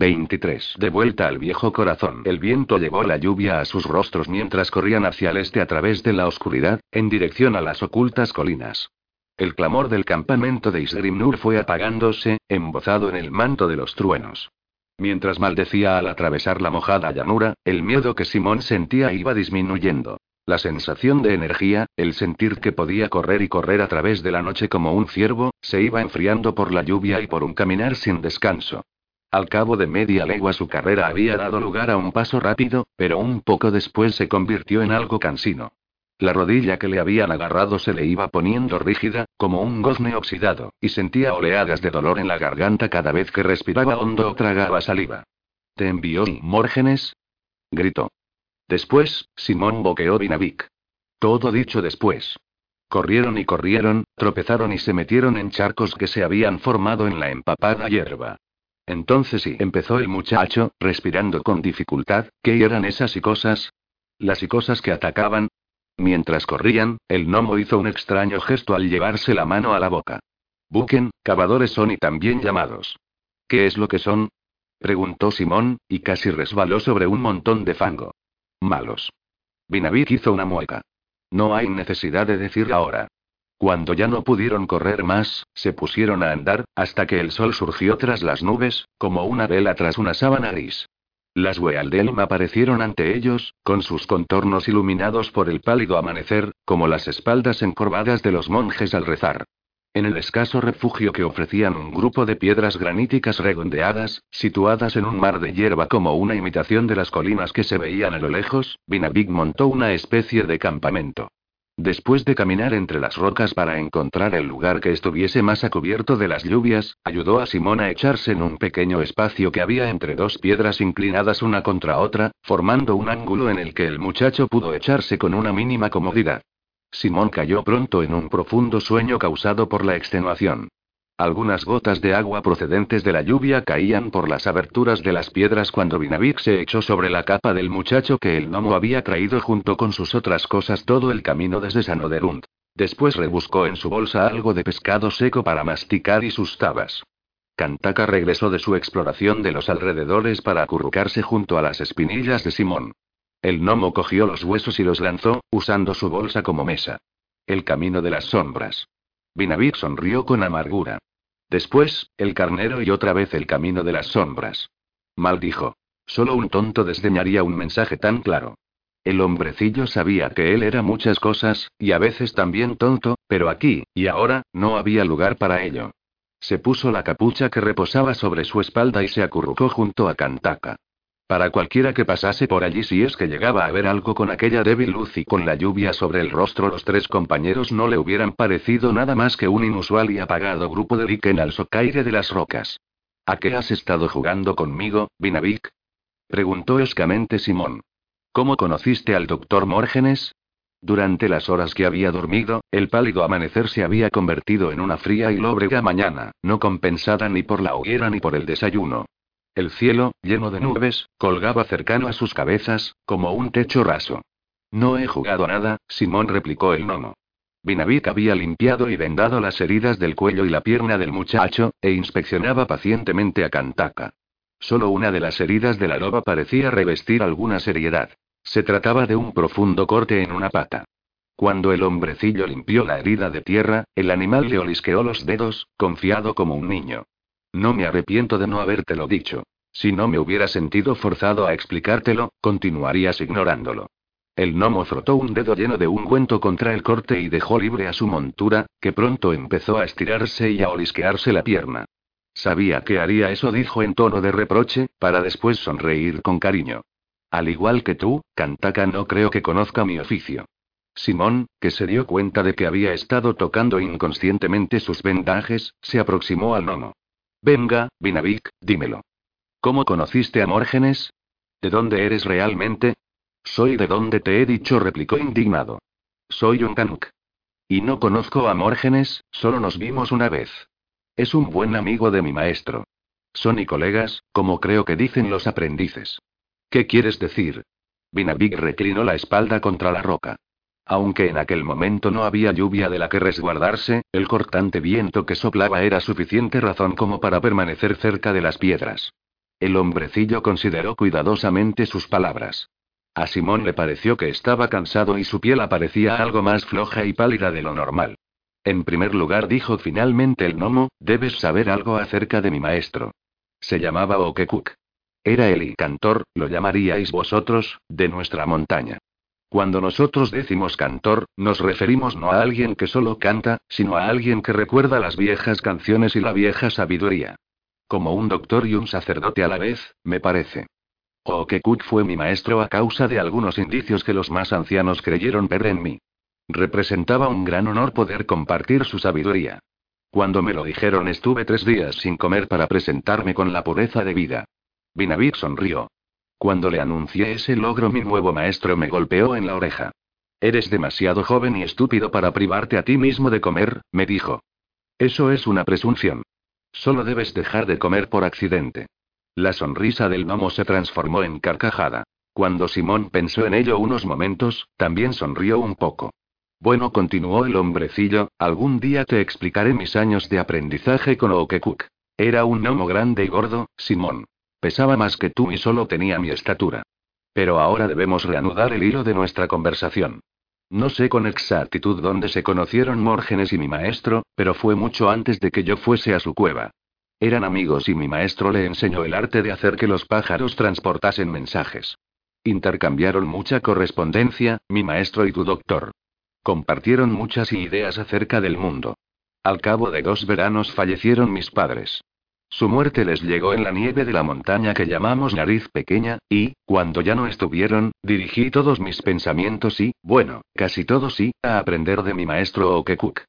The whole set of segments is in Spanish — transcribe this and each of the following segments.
23. De vuelta al viejo corazón. El viento llevó la lluvia a sus rostros mientras corrían hacia el este a través de la oscuridad, en dirección a las ocultas colinas. El clamor del campamento de Isgrimnur fue apagándose, embozado en el manto de los truenos. Mientras maldecía al atravesar la mojada llanura, el miedo que Simón sentía iba disminuyendo. La sensación de energía, el sentir que podía correr y correr a través de la noche como un ciervo, se iba enfriando por la lluvia y por un caminar sin descanso. Al cabo de media legua su carrera había dado lugar a un paso rápido, pero un poco después se convirtió en algo cansino. La rodilla que le habían agarrado se le iba poniendo rígida, como un gozne oxidado, y sentía oleadas de dolor en la garganta cada vez que respiraba hondo o tragaba saliva. ¿Te envió Mórgenes? gritó. Después, Simón boqueó Vinavik. Todo dicho después. Corrieron y corrieron, tropezaron y se metieron en charcos que se habían formado en la empapada hierba. Entonces sí, empezó el muchacho, respirando con dificultad, ¿qué eran esas cosas? Las cosas que atacaban. Mientras corrían, el gnomo hizo un extraño gesto al llevarse la mano a la boca. Buken, cavadores son y también llamados. ¿Qué es lo que son? preguntó Simón, y casi resbaló sobre un montón de fango. Malos. Vinavik hizo una mueca. No hay necesidad de decir ahora. Cuando ya no pudieron correr más, se pusieron a andar, hasta que el sol surgió tras las nubes, como una vela tras una sábana gris. Las Wealdelm aparecieron ante ellos, con sus contornos iluminados por el pálido amanecer, como las espaldas encorvadas de los monjes al rezar. En el escaso refugio que ofrecían un grupo de piedras graníticas redondeadas, situadas en un mar de hierba como una imitación de las colinas que se veían a lo lejos, Vinavik montó una especie de campamento. Después de caminar entre las rocas para encontrar el lugar que estuviese más a cubierto de las lluvias, ayudó a Simón a echarse en un pequeño espacio que había entre dos piedras inclinadas una contra otra, formando un ángulo en el que el muchacho pudo echarse con una mínima comodidad. Simón cayó pronto en un profundo sueño causado por la extenuación. Algunas gotas de agua procedentes de la lluvia caían por las aberturas de las piedras cuando Vinavik se echó sobre la capa del muchacho que el gnomo había traído junto con sus otras cosas todo el camino desde Sanoderund. Después rebuscó en su bolsa algo de pescado seco para masticar y sus tabas. Kantaka regresó de su exploración de los alrededores para acurrucarse junto a las espinillas de Simón. El gnomo cogió los huesos y los lanzó, usando su bolsa como mesa. El camino de las sombras. Vinavik sonrió con amargura. Después, el carnero y otra vez el camino de las sombras. Maldijo. Solo un tonto desdeñaría un mensaje tan claro. El hombrecillo sabía que él era muchas cosas, y a veces también tonto, pero aquí, y ahora, no había lugar para ello. Se puso la capucha que reposaba sobre su espalda y se acurrucó junto a Kantaka. Para cualquiera que pasase por allí si es que llegaba a ver algo con aquella débil luz y con la lluvia sobre el rostro, los tres compañeros no le hubieran parecido nada más que un inusual y apagado grupo de líquen al socaire de las rocas. ¿A qué has estado jugando conmigo, Vinavik? preguntó escamente Simón. ¿Cómo conociste al doctor Mórgenes? Durante las horas que había dormido, el pálido amanecer se había convertido en una fría y lóbrega mañana, no compensada ni por la hoguera ni por el desayuno. El cielo, lleno de nubes, colgaba cercano a sus cabezas, como un techo raso. No he jugado nada, Simón replicó el nono. Vinavik había limpiado y vendado las heridas del cuello y la pierna del muchacho, e inspeccionaba pacientemente a Kantaka. Solo una de las heridas de la loba parecía revestir alguna seriedad. Se trataba de un profundo corte en una pata. Cuando el hombrecillo limpió la herida de tierra, el animal le olisqueó los dedos, confiado como un niño. No me arrepiento de no habértelo dicho. Si no me hubiera sentido forzado a explicártelo, continuarías ignorándolo. El gnomo frotó un dedo lleno de ungüento contra el corte y dejó libre a su montura, que pronto empezó a estirarse y a olisquearse la pierna. Sabía que haría eso, dijo en tono de reproche, para después sonreír con cariño. Al igual que tú, Kantaka no creo que conozca mi oficio. Simón, que se dio cuenta de que había estado tocando inconscientemente sus vendajes, se aproximó al gnomo. Venga, Vinavik, dímelo. ¿Cómo conociste a Mórgenes? ¿De dónde eres realmente? Soy de donde te he dicho, replicó indignado. Soy un Kanuk. Y no conozco a Mórgenes, solo nos vimos una vez. Es un buen amigo de mi maestro. Son y colegas, como creo que dicen los aprendices. ¿Qué quieres decir? Vinavik reclinó la espalda contra la roca. Aunque en aquel momento no había lluvia de la que resguardarse, el cortante viento que soplaba era suficiente razón como para permanecer cerca de las piedras. El hombrecillo consideró cuidadosamente sus palabras. A Simón le pareció que estaba cansado y su piel aparecía algo más floja y pálida de lo normal. En primer lugar dijo finalmente el gnomo, debes saber algo acerca de mi maestro. Se llamaba Okekuk. Era el cantor, lo llamaríais vosotros, de nuestra montaña. Cuando nosotros decimos cantor, nos referimos no a alguien que solo canta, sino a alguien que recuerda las viejas canciones y la vieja sabiduría. Como un doctor y un sacerdote a la vez, me parece. Okekuk fue mi maestro a causa de algunos indicios que los más ancianos creyeron ver en mí. Representaba un gran honor poder compartir su sabiduría. Cuando me lo dijeron estuve tres días sin comer para presentarme con la pureza de vida. Vinavik sonrió. Cuando le anuncié ese logro mi nuevo maestro me golpeó en la oreja. Eres demasiado joven y estúpido para privarte a ti mismo de comer, me dijo. Eso es una presunción. Solo debes dejar de comer por accidente. La sonrisa del gnomo se transformó en carcajada. Cuando Simón pensó en ello unos momentos, también sonrió un poco. Bueno, continuó el hombrecillo, algún día te explicaré mis años de aprendizaje con Okekuk. Era un gnomo grande y gordo, Simón. Pesaba más que tú y solo tenía mi estatura. Pero ahora debemos reanudar el hilo de nuestra conversación. No sé con exactitud dónde se conocieron Mórgenes y mi maestro, pero fue mucho antes de que yo fuese a su cueva. Eran amigos y mi maestro le enseñó el arte de hacer que los pájaros transportasen mensajes. Intercambiaron mucha correspondencia, mi maestro y tu doctor. Compartieron muchas ideas acerca del mundo. Al cabo de dos veranos fallecieron mis padres. Su muerte les llegó en la nieve de la montaña que llamamos Nariz Pequeña, y, cuando ya no estuvieron, dirigí todos mis pensamientos y, bueno, casi todos sí, a aprender de mi maestro Okekuk.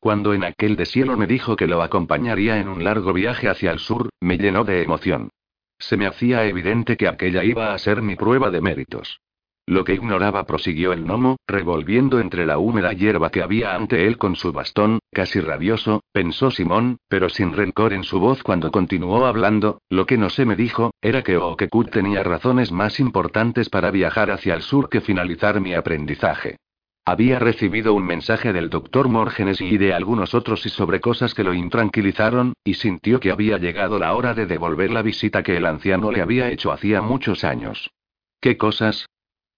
Cuando en aquel deshielo me dijo que lo acompañaría en un largo viaje hacia el sur, me llenó de emoción. Se me hacía evidente que aquella iba a ser mi prueba de méritos. Lo que ignoraba, prosiguió el gnomo, revolviendo entre la húmeda hierba que había ante él con su bastón, casi rabioso, pensó Simón, pero sin rencor en su voz cuando continuó hablando, lo que no se me dijo, era que Okekut tenía razones más importantes para viajar hacia el sur que finalizar mi aprendizaje. Había recibido un mensaje del doctor Mórgenes y de algunos otros y sobre cosas que lo intranquilizaron, y sintió que había llegado la hora de devolver la visita que el anciano le había hecho hacía muchos años. ¿Qué cosas?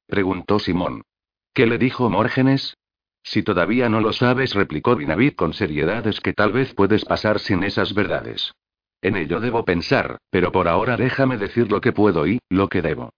Preguntó Simón. ¿Qué le dijo Mórgenes? Si todavía no lo sabes, replicó Binavid con seriedad, es que tal vez puedes pasar sin esas verdades. En ello debo pensar, pero por ahora déjame decir lo que puedo y, lo que debo.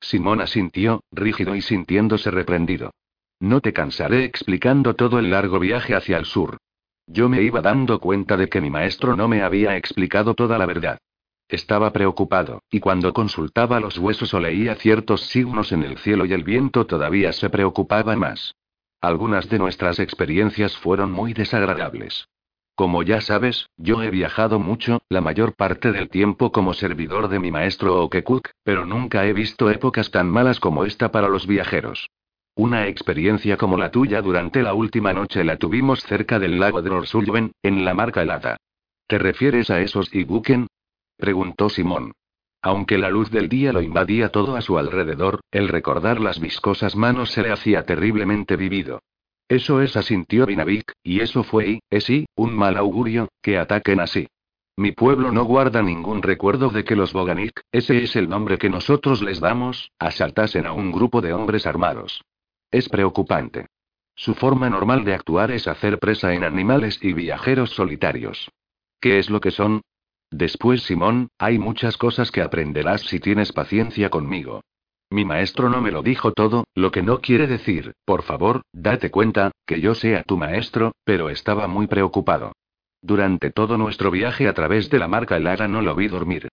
Simón asintió, rígido y sintiéndose reprendido. No te cansaré explicando todo el largo viaje hacia el sur. Yo me iba dando cuenta de que mi maestro no me había explicado toda la verdad. Estaba preocupado, y cuando consultaba los huesos o leía ciertos signos en el cielo y el viento todavía se preocupaba más. Algunas de nuestras experiencias fueron muy desagradables. Como ya sabes, yo he viajado mucho, la mayor parte del tiempo como servidor de mi maestro Okekuk, pero nunca he visto épocas tan malas como esta para los viajeros. Una experiencia como la tuya durante la última noche la tuvimos cerca del lago de Norsulven, en la marca helada. ¿Te refieres a esos Ibuken? Preguntó Simón. Aunque la luz del día lo invadía todo a su alrededor, el recordar las viscosas manos se le hacía terriblemente vivido. Eso es, asintió Vinavik, y eso fue y, es sí, un mal augurio, que ataquen así. Mi pueblo no guarda ningún recuerdo de que los Boganik, ese es el nombre que nosotros les damos, asaltasen a un grupo de hombres armados. Es preocupante. Su forma normal de actuar es hacer presa en animales y viajeros solitarios. ¿Qué es lo que son? Después, Simón, hay muchas cosas que aprenderás si tienes paciencia conmigo. Mi maestro no me lo dijo todo, lo que no quiere decir, por favor, date cuenta, que yo sea tu maestro, pero estaba muy preocupado. Durante todo nuestro viaje a través de la marca helada no lo vi dormir.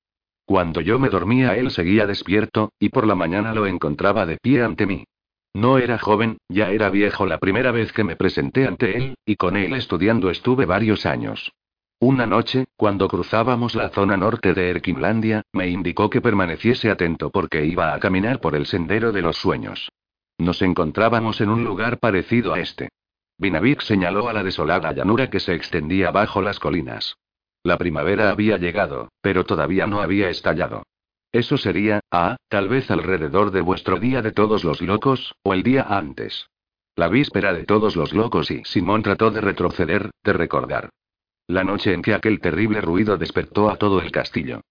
Cuando yo me dormía él seguía despierto, y por la mañana lo encontraba de pie ante mí. No era joven, ya era viejo la primera vez que me presenté ante él, y con él estudiando estuve varios años. Una noche, cuando cruzábamos la zona norte de Erkinlandia, me indicó que permaneciese atento porque iba a caminar por el sendero de los sueños. Nos encontrábamos en un lugar parecido a este. Vinavik señaló a la desolada llanura que se extendía bajo las colinas. La primavera había llegado, pero todavía no había estallado. Eso sería, ah, tal vez alrededor de vuestro día de todos los locos, o el día antes. La víspera de todos los locos y Simón trató de retroceder, de recordar. La noche en que aquel terrible ruido despertó a todo el castillo.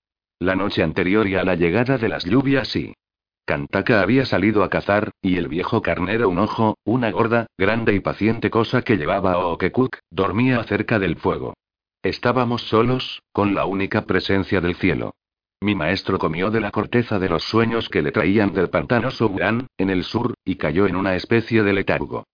La noche anterior y a la llegada de las lluvias sí. Kantaka había salido a cazar, y el viejo carnero un ojo, una gorda, grande y paciente cosa que llevaba Okekuk, dormía cerca del fuego. Estábamos solos, con la única presencia del cielo. Mi maestro comió de la corteza de los sueños que le traían del pantanoso Buran, en el sur, y cayó en una especie de letargo.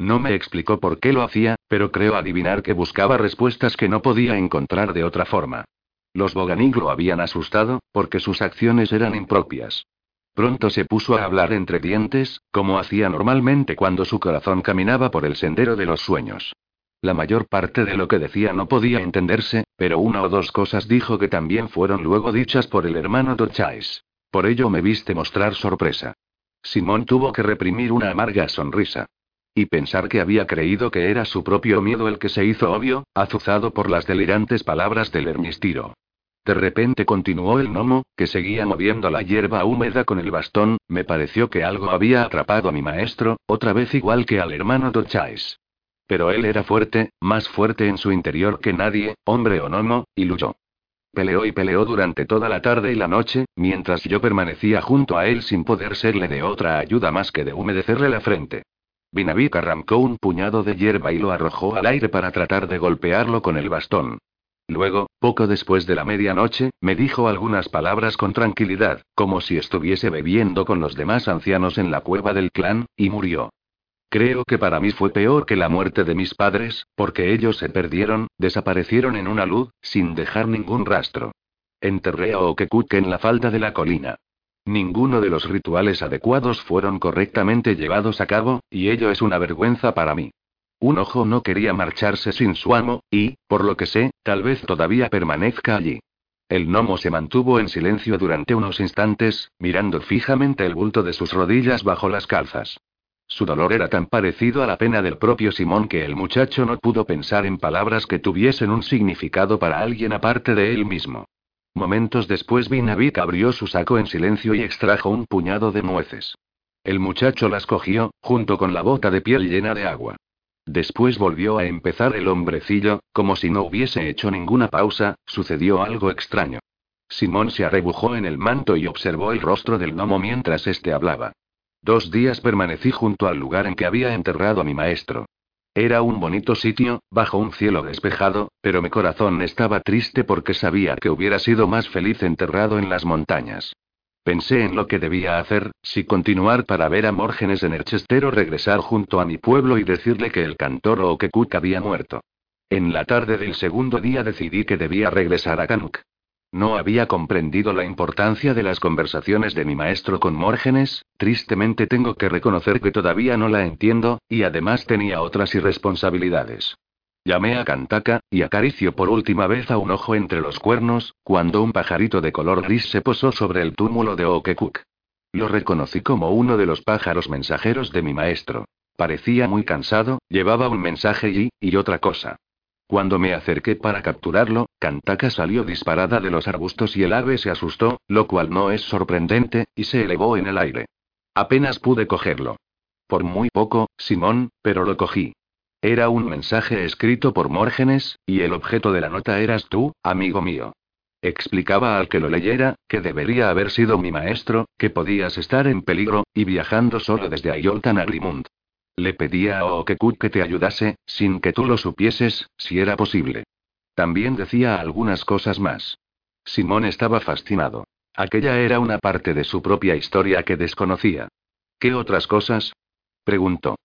No me explicó por qué lo hacía, pero creo adivinar que buscaba respuestas que no podía encontrar de otra forma. Los Boganig lo habían asustado, porque sus acciones eran impropias. Pronto se puso a hablar entre dientes, como hacía normalmente cuando su corazón caminaba por el sendero de los sueños. La mayor parte de lo que decía no podía entenderse, pero una o dos cosas dijo que también fueron luego dichas por el hermano Dochais. Por ello me viste mostrar sorpresa. Simón tuvo que reprimir una amarga sonrisa. Y pensar que había creído que era su propio miedo el que se hizo obvio, azuzado por las delirantes palabras del ermistiro. De repente continuó el gnomo, que seguía moviendo la hierba húmeda con el bastón, me pareció que algo había atrapado a mi maestro, otra vez igual que al hermano Dochais. Pero él era fuerte, más fuerte en su interior que nadie, hombre o gnomo, y luchó. Peleó y peleó durante toda la tarde y la noche, mientras yo permanecía junto a él sin poder serle de otra ayuda más que de humedecerle la frente. Vinavik arrancó un puñado de hierba y lo arrojó al aire para tratar de golpearlo con el bastón. Luego, poco después de la medianoche, me dijo algunas palabras con tranquilidad, como si estuviese bebiendo con los demás ancianos en la cueva del clan, y murió. Creo que para mí fue peor que la muerte de mis padres, porque ellos se perdieron, desaparecieron en una luz, sin dejar ningún rastro. Enterré a Okekuk en la falda de la colina. Ninguno de los rituales adecuados fueron correctamente llevados a cabo, y ello es una vergüenza para mí. Un ojo no quería marcharse sin su amo, y, por lo que sé, tal vez todavía permanezca allí. El gnomo se mantuvo en silencio durante unos instantes, mirando fijamente el bulto de sus rodillas bajo las calzas. Su dolor era tan parecido a la pena del propio Simón que el muchacho no pudo pensar en palabras que tuviesen un significado para alguien aparte de él mismo. Momentos después Vinavik abrió su saco en silencio y extrajo un puñado de nueces. El muchacho las cogió, junto con la bota de piel llena de agua. Después volvió a empezar el hombrecillo, como si no hubiese hecho ninguna pausa, sucedió algo extraño. Simón se arrebujó en el manto y observó el rostro del gnomo mientras éste hablaba. Dos días permanecí junto al lugar en que había enterrado a mi maestro. Era un bonito sitio, bajo un cielo despejado, pero mi corazón estaba triste porque sabía que hubiera sido más feliz enterrado en las montañas. Pensé en lo que debía hacer, si continuar para ver a Mórgenes en Erchester o regresar junto a mi pueblo y decirle que el cantor Okekuk había muerto. En la tarde del segundo día decidí que debía regresar a Kanuk. No había comprendido la importancia de las conversaciones de mi maestro con Mórgenes, tristemente tengo que reconocer que todavía no la entiendo, y además tenía otras irresponsabilidades. Llamé a Kantaka, y acarició por última vez a un ojo entre los cuernos, cuando un pajarito de color gris se posó sobre el túmulo de Okekuk. Lo reconocí como uno de los pájaros mensajeros de mi maestro. Parecía muy cansado, llevaba un mensaje y, y otra cosa. Cuando me acerqué para capturarlo, Kantaka salió disparada de los arbustos y el ave se asustó, lo cual no es sorprendente, y se elevó en el aire. Apenas pude cogerlo. Por muy poco, Simón, pero lo cogí. Era un mensaje escrito por Mórgenes, y el objeto de la nota eras tú, amigo mío. Explicaba al que lo leyera, que debería haber sido mi maestro, que podías estar en peligro, y viajando solo desde Ayoltan a Grimund. Le pedía a Okekut que te ayudase, sin que tú lo supieses, si era posible. También decía algunas cosas más. Simón estaba fascinado. Aquella era una parte de su propia historia que desconocía. ¿Qué otras cosas? preguntó.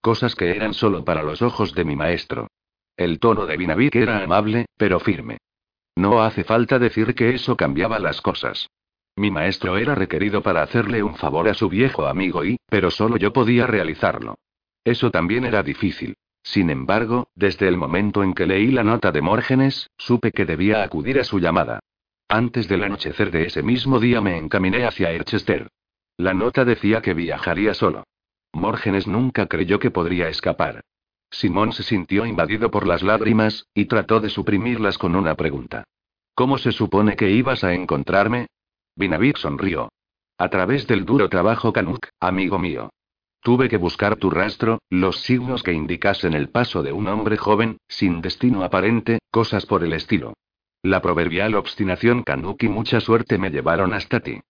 Cosas que eran solo para los ojos de mi maestro. El tono de Vinavik era amable, pero firme. No hace falta decir que eso cambiaba las cosas. Mi maestro era requerido para hacerle un favor a su viejo amigo y, pero solo yo podía realizarlo. Eso también era difícil. Sin embargo, desde el momento en que leí la nota de Mórgenes, supe que debía acudir a su llamada. Antes del anochecer de ese mismo día me encaminé hacia Erchester. La nota decía que viajaría solo. Mórgenes nunca creyó que podría escapar. Simón se sintió invadido por las lágrimas, y trató de suprimirlas con una pregunta. ¿Cómo se supone que ibas a encontrarme? Vinavik sonrió. A través del duro trabajo Kanuk, amigo mío. Tuve que buscar tu rastro, los signos que indicasen el paso de un hombre joven, sin destino aparente, cosas por el estilo. La proverbial obstinación Kanuki y mucha suerte me llevaron hasta ti.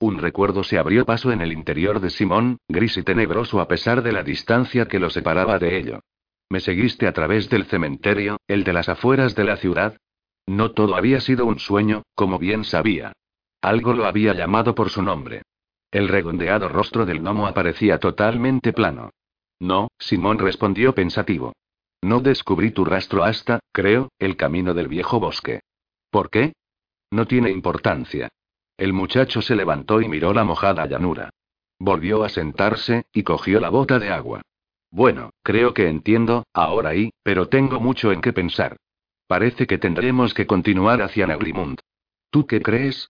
Un recuerdo se abrió paso en el interior de Simón, gris y tenebroso a pesar de la distancia que lo separaba de ello. Me seguiste a través del cementerio, el de las afueras de la ciudad. No todo había sido un sueño, como bien sabía. Algo lo había llamado por su nombre. El redondeado rostro del gnomo aparecía totalmente plano. No, Simón respondió pensativo. No descubrí tu rastro hasta, creo, el camino del viejo bosque. ¿Por qué? No tiene importancia. El muchacho se levantó y miró la mojada llanura. Volvió a sentarse, y cogió la bota de agua. Bueno, creo que entiendo, ahora y, pero tengo mucho en qué pensar. Parece que tendremos que continuar hacia Nagrimund. ¿Tú qué crees?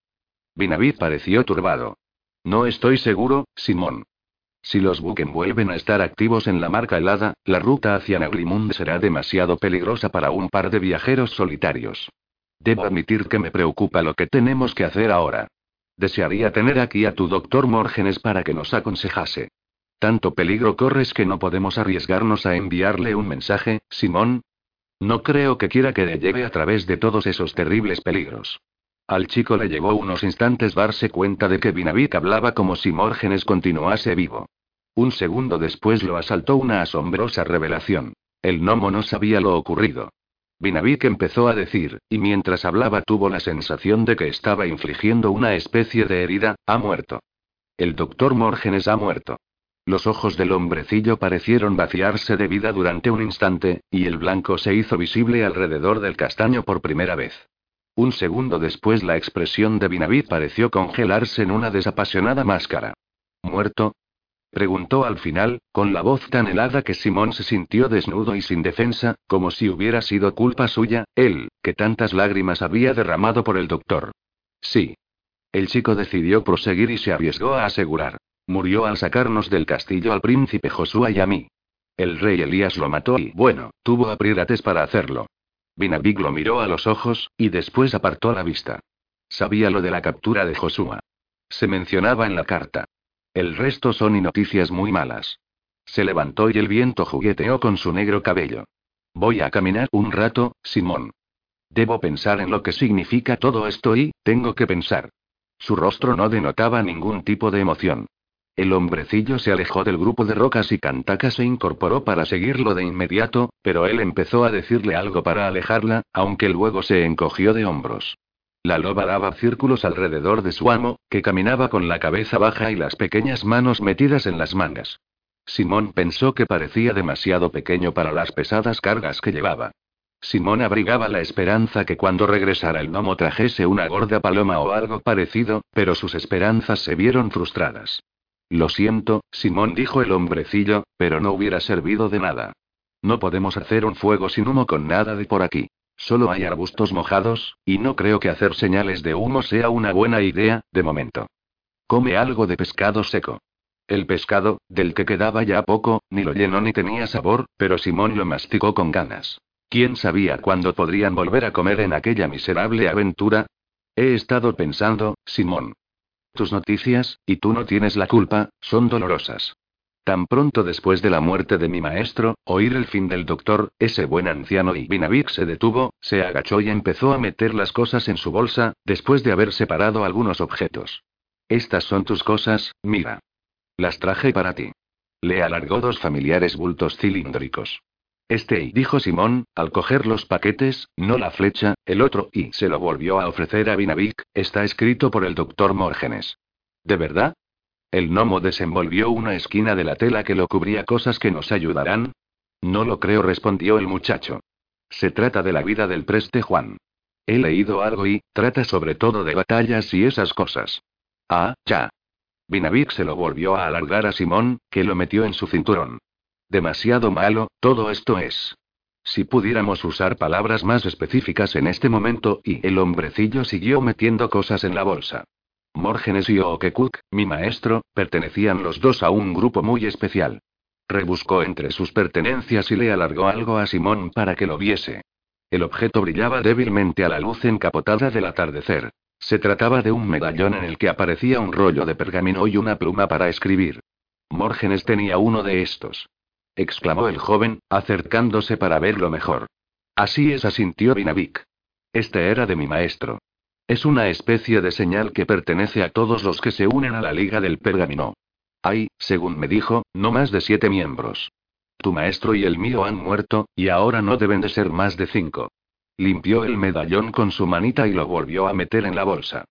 Binavid pareció turbado. No estoy seguro, Simón. Si los Buken vuelven a estar activos en la marca helada, la ruta hacia Nagrimund será demasiado peligrosa para un par de viajeros solitarios. Debo admitir que me preocupa lo que tenemos que hacer ahora. Desearía tener aquí a tu doctor Morgenes para que nos aconsejase. Tanto peligro corres que no podemos arriesgarnos a enviarle un mensaje, Simón. No creo que quiera que le lleve a través de todos esos terribles peligros. Al chico le llevó unos instantes darse cuenta de que Vinavik hablaba como si Morgenes continuase vivo. Un segundo después lo asaltó una asombrosa revelación. El gnomo no sabía lo ocurrido. Vinavik empezó a decir, y mientras hablaba tuvo la sensación de que estaba infligiendo una especie de herida, ha muerto. El doctor Morgenes ha muerto. Los ojos del hombrecillo parecieron vaciarse de vida durante un instante, y el blanco se hizo visible alrededor del castaño por primera vez. Un segundo después la expresión de Binavid pareció congelarse en una desapasionada máscara. ¿Muerto? Preguntó al final, con la voz tan helada que Simón se sintió desnudo y sin defensa, como si hubiera sido culpa suya, él, que tantas lágrimas había derramado por el doctor. Sí. El chico decidió proseguir y se arriesgó a asegurar. Murió al sacarnos del castillo al príncipe Josué y a mí. El rey Elías lo mató y, bueno, tuvo a Prirates para hacerlo. Binabig lo miró a los ojos, y después apartó la vista. Sabía lo de la captura de Josué. Se mencionaba en la carta. El resto son y noticias muy malas. Se levantó y el viento jugueteó con su negro cabello. Voy a caminar un rato, Simón. Debo pensar en lo que significa todo esto y, tengo que pensar. Su rostro no denotaba ningún tipo de emoción. El hombrecillo se alejó del grupo de rocas y Cantaka se incorporó para seguirlo de inmediato, pero él empezó a decirle algo para alejarla, aunque luego se encogió de hombros. La loba daba círculos alrededor de su amo, que caminaba con la cabeza baja y las pequeñas manos metidas en las mangas. Simón pensó que parecía demasiado pequeño para las pesadas cargas que llevaba. Simón abrigaba la esperanza que cuando regresara el gnomo trajese una gorda paloma o algo parecido, pero sus esperanzas se vieron frustradas. Lo siento, Simón dijo el hombrecillo, pero no hubiera servido de nada. No podemos hacer un fuego sin humo con nada de por aquí. Solo hay arbustos mojados, y no creo que hacer señales de humo sea una buena idea, de momento. Come algo de pescado seco. El pescado, del que quedaba ya poco, ni lo llenó ni tenía sabor, pero Simón lo masticó con ganas. ¿Quién sabía cuándo podrían volver a comer en aquella miserable aventura? He estado pensando, Simón. Tus noticias, y tú no tienes la culpa, son dolorosas. Tan pronto después de la muerte de mi maestro, oír el fin del doctor, ese buen anciano y Vinavik se detuvo, se agachó y empezó a meter las cosas en su bolsa, después de haber separado algunos objetos. Estas son tus cosas, mira. Las traje para ti. Le alargó dos familiares bultos cilíndricos. Este, dijo Simón, al coger los paquetes, no la flecha, el otro, y se lo volvió a ofrecer a Vinavik, está escrito por el doctor Morgenes. ¿De verdad? El gnomo desenvolvió una esquina de la tela que lo cubría cosas que nos ayudarán. No lo creo, respondió el muchacho. Se trata de la vida del preste Juan. He leído algo y, trata sobre todo de batallas y esas cosas. Ah, ya. Vinavik se lo volvió a alargar a Simón, que lo metió en su cinturón. Demasiado malo, todo esto es. Si pudiéramos usar palabras más específicas en este momento, y el hombrecillo siguió metiendo cosas en la bolsa. Morgenes y Ookekuk, mi maestro, pertenecían los dos a un grupo muy especial. Rebuscó entre sus pertenencias y le alargó algo a Simón para que lo viese. El objeto brillaba débilmente a la luz encapotada del atardecer. Se trataba de un medallón en el que aparecía un rollo de pergamino y una pluma para escribir. Morgenes tenía uno de estos exclamó el joven, acercándose para verlo mejor. Así es, asintió Vinavik. Este era de mi maestro. Es una especie de señal que pertenece a todos los que se unen a la Liga del Pergamino. Hay, según me dijo, no más de siete miembros. Tu maestro y el mío han muerto, y ahora no deben de ser más de cinco. Limpió el medallón con su manita y lo volvió a meter en la bolsa.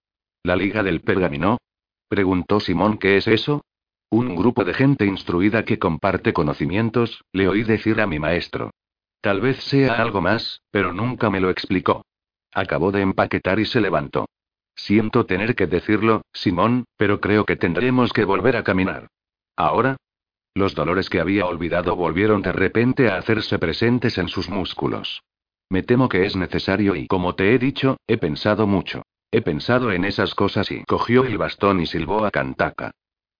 ¿La Liga del Pergamino? Preguntó Simón qué es eso. Un grupo de gente instruida que comparte conocimientos, le oí decir a mi maestro. Tal vez sea algo más, pero nunca me lo explicó. Acabó de empaquetar y se levantó. Siento tener que decirlo, Simón, pero creo que tendremos que volver a caminar. ¿Ahora? Los dolores que había olvidado volvieron de repente a hacerse presentes en sus músculos. Me temo que es necesario y como te he dicho, he pensado mucho. He pensado en esas cosas y cogió el bastón y silbó a Kantaka.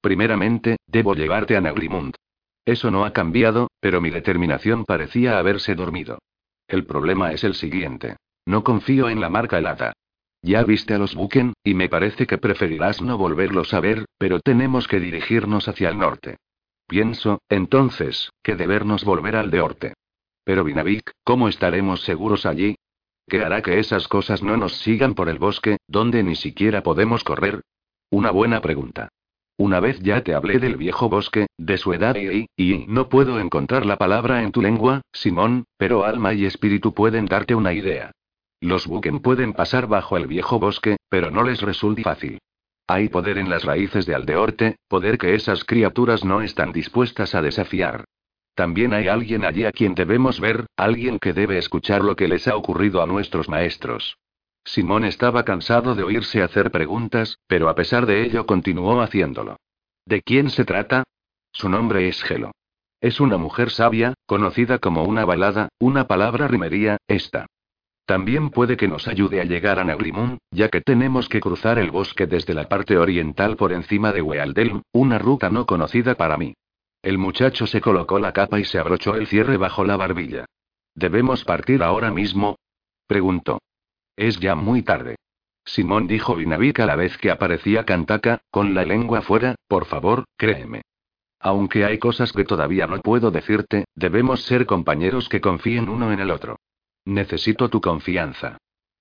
Primeramente, debo llevarte a Nagrimund. Eso no ha cambiado, pero mi determinación parecía haberse dormido. El problema es el siguiente. No confío en la marca helada. Ya viste a los Buken, y me parece que preferirás no volverlos a ver, pero tenemos que dirigirnos hacia el norte. Pienso, entonces, que debernos volver al de Orte. Pero Vinavik, ¿cómo estaremos seguros allí? ¿Qué hará que esas cosas no nos sigan por el bosque, donde ni siquiera podemos correr? Una buena pregunta. Una vez ya te hablé del viejo bosque, de su edad y, y no puedo encontrar la palabra en tu lengua, Simón, pero alma y espíritu pueden darte una idea. Los Buken pueden pasar bajo el viejo bosque, pero no les resulta fácil. Hay poder en las raíces de Aldeorte, poder que esas criaturas no están dispuestas a desafiar. También hay alguien allí a quien debemos ver, alguien que debe escuchar lo que les ha ocurrido a nuestros maestros. Simón estaba cansado de oírse hacer preguntas, pero a pesar de ello continuó haciéndolo. ¿De quién se trata? Su nombre es Gelo. Es una mujer sabia, conocida como una balada, una palabra rimería, esta. También puede que nos ayude a llegar a Nagrimun, ya que tenemos que cruzar el bosque desde la parte oriental por encima de Wealdelm, una ruta no conocida para mí. El muchacho se colocó la capa y se abrochó el cierre bajo la barbilla. ¿Debemos partir ahora mismo? preguntó. Es ya muy tarde. Simón dijo Vinavik a la vez que aparecía Kantaka, con la lengua fuera, por favor, créeme. Aunque hay cosas que todavía no puedo decirte, debemos ser compañeros que confíen uno en el otro. Necesito tu confianza.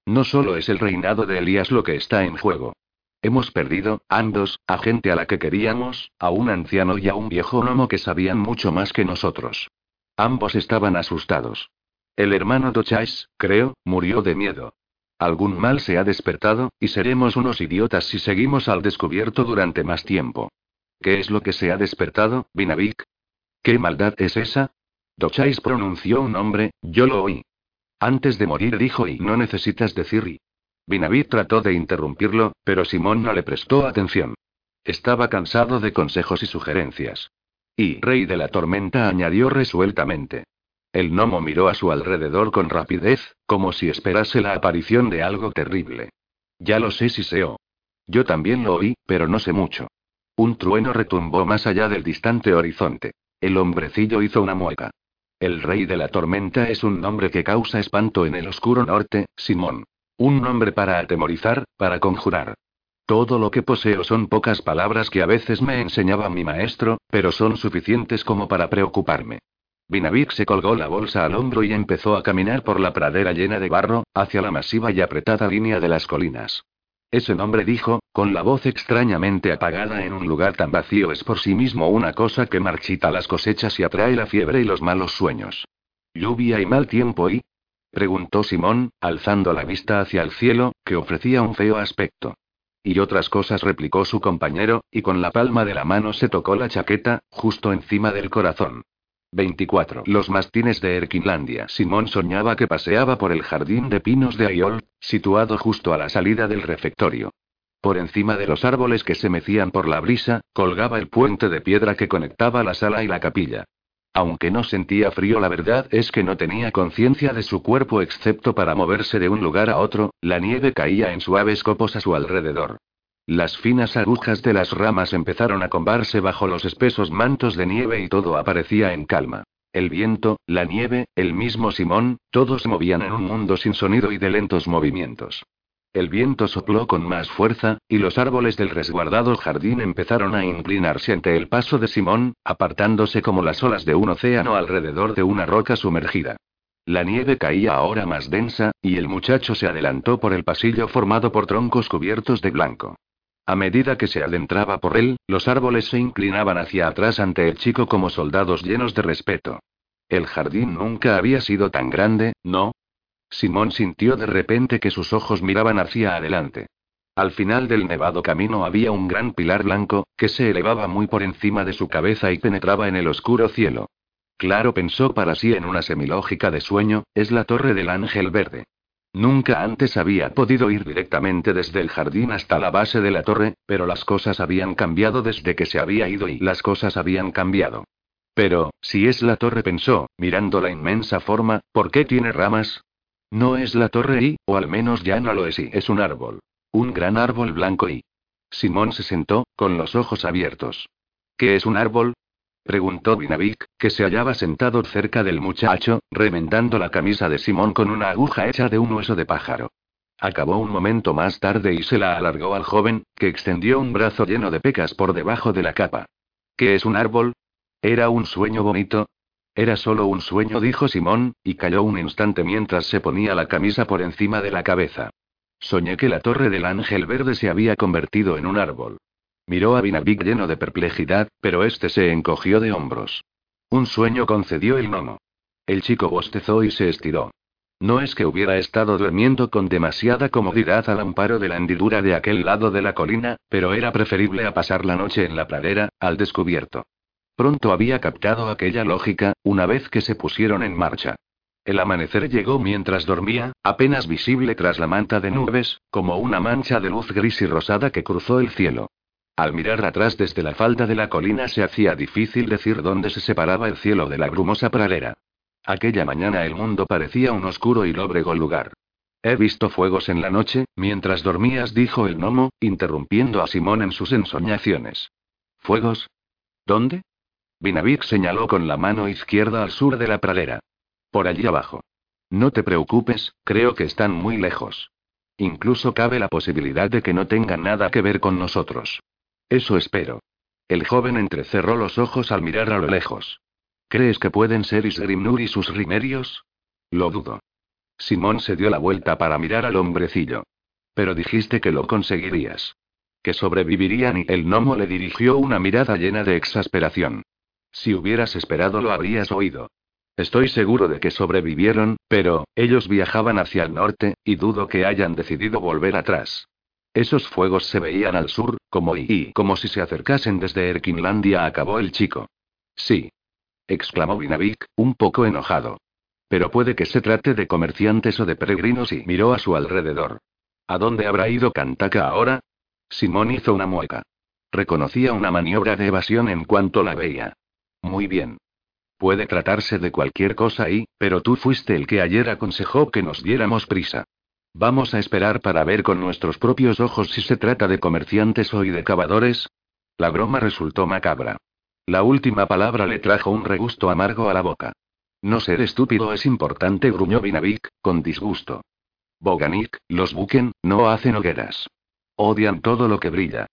No solo es el reinado de Elías lo que está en juego. Hemos perdido, ambos, a gente a la que queríamos, a un anciano y a un viejo gnomo que sabían mucho más que nosotros. Ambos estaban asustados. El hermano Dochais, creo, murió de miedo. Algún mal se ha despertado, y seremos unos idiotas si seguimos al descubierto durante más tiempo. ¿Qué es lo que se ha despertado, Vinavik? ¿Qué maldad es esa? Dochais pronunció un nombre, yo lo oí. Antes de morir dijo y no necesitas decir y. Binavid trató de interrumpirlo, pero Simón no le prestó atención. Estaba cansado de consejos y sugerencias. Y Rey de la Tormenta añadió resueltamente. El gnomo miró a su alrededor con rapidez, como si esperase la aparición de algo terrible. Ya lo sé, Siseo. Yo también lo oí, pero no sé mucho. Un trueno retumbó más allá del distante horizonte. El hombrecillo hizo una mueca. El rey de la tormenta es un nombre que causa espanto en el oscuro norte, Simón. Un nombre para atemorizar, para conjurar. Todo lo que poseo son pocas palabras que a veces me enseñaba mi maestro, pero son suficientes como para preocuparme. Vinavik se colgó la bolsa al hombro y empezó a caminar por la pradera llena de barro, hacia la masiva y apretada línea de las colinas. Ese nombre dijo, con la voz extrañamente apagada en un lugar tan vacío es por sí mismo una cosa que marchita las cosechas y atrae la fiebre y los malos sueños. Lluvia y mal tiempo y, Preguntó Simón, alzando la vista hacia el cielo, que ofrecía un feo aspecto. Y otras cosas replicó su compañero, y con la palma de la mano se tocó la chaqueta, justo encima del corazón. 24. Los mastines de Erkinlandia. Simón soñaba que paseaba por el jardín de pinos de Ayol, situado justo a la salida del refectorio. Por encima de los árboles que se mecían por la brisa, colgaba el puente de piedra que conectaba la sala y la capilla. Aunque no sentía frío, la verdad es que no tenía conciencia de su cuerpo excepto para moverse de un lugar a otro, la nieve caía en suaves copos a su alrededor. Las finas agujas de las ramas empezaron a combarse bajo los espesos mantos de nieve y todo aparecía en calma. El viento, la nieve, el mismo Simón, todos se movían en un mundo sin sonido y de lentos movimientos. El viento sopló con más fuerza, y los árboles del resguardado jardín empezaron a inclinarse ante el paso de Simón, apartándose como las olas de un océano alrededor de una roca sumergida. La nieve caía ahora más densa, y el muchacho se adelantó por el pasillo formado por troncos cubiertos de blanco. A medida que se adentraba por él, los árboles se inclinaban hacia atrás ante el chico como soldados llenos de respeto. El jardín nunca había sido tan grande, ¿no? Simón sintió de repente que sus ojos miraban hacia adelante. Al final del nevado camino había un gran pilar blanco, que se elevaba muy por encima de su cabeza y penetraba en el oscuro cielo. Claro, pensó para sí en una semilógica de sueño, es la torre del ángel verde. Nunca antes había podido ir directamente desde el jardín hasta la base de la torre, pero las cosas habían cambiado desde que se había ido y las cosas habían cambiado. Pero, si es la torre, pensó, mirando la inmensa forma, ¿por qué tiene ramas? No es la torre y, o al menos ya no lo es y, es un árbol. Un gran árbol blanco y... Simón se sentó, con los ojos abiertos. ¿Qué es un árbol? Preguntó Vinavik, que se hallaba sentado cerca del muchacho, remendando la camisa de Simón con una aguja hecha de un hueso de pájaro. Acabó un momento más tarde y se la alargó al joven, que extendió un brazo lleno de pecas por debajo de la capa. ¿Qué es un árbol? ¿Era un sueño bonito? Era solo un sueño, dijo Simón, y calló un instante mientras se ponía la camisa por encima de la cabeza. Soñé que la torre del ángel verde se había convertido en un árbol. Miró a Vinavik lleno de perplejidad, pero este se encogió de hombros. Un sueño concedió el nono. El chico bostezó y se estiró. No es que hubiera estado durmiendo con demasiada comodidad al amparo de la hendidura de aquel lado de la colina, pero era preferible a pasar la noche en la pradera, al descubierto. Pronto había captado aquella lógica, una vez que se pusieron en marcha. El amanecer llegó mientras dormía, apenas visible tras la manta de nubes, como una mancha de luz gris y rosada que cruzó el cielo. Al mirar atrás desde la falda de la colina se hacía difícil decir dónde se separaba el cielo de la brumosa pradera. Aquella mañana el mundo parecía un oscuro y lóbrego lugar. He visto fuegos en la noche, mientras dormías, dijo el gnomo, interrumpiendo a Simón en sus ensoñaciones. ¿Fuegos? ¿Dónde? Vinavik señaló con la mano izquierda al sur de la pradera. Por allí abajo. No te preocupes, creo que están muy lejos. Incluso cabe la posibilidad de que no tengan nada que ver con nosotros. Eso espero. El joven entrecerró los ojos al mirar a lo lejos. ¿Crees que pueden ser Isgrimnur y sus rimerios? Lo dudo. Simón se dio la vuelta para mirar al hombrecillo. Pero dijiste que lo conseguirías. Que sobrevivirían y el gnomo le dirigió una mirada llena de exasperación. Si hubieras esperado lo habrías oído. Estoy seguro de que sobrevivieron, pero, ellos viajaban hacia el norte, y dudo que hayan decidido volver atrás. Esos fuegos se veían al sur, como y, como si se acercasen desde Erkinlandia, acabó el chico. Sí. exclamó Vinavik, un poco enojado. Pero puede que se trate de comerciantes o de peregrinos y miró a su alrededor. ¿A dónde habrá ido Kantaka ahora? Simón hizo una mueca. Reconocía una maniobra de evasión en cuanto la veía. Muy bien. Puede tratarse de cualquier cosa y, pero tú fuiste el que ayer aconsejó que nos diéramos prisa. Vamos a esperar para ver con nuestros propios ojos si se trata de comerciantes o de cavadores. La broma resultó macabra. La última palabra le trajo un regusto amargo a la boca. No ser estúpido es importante, gruñó Vinavik, con disgusto. Boganik, los buquen, no hacen hogueras. Odian todo lo que brilla.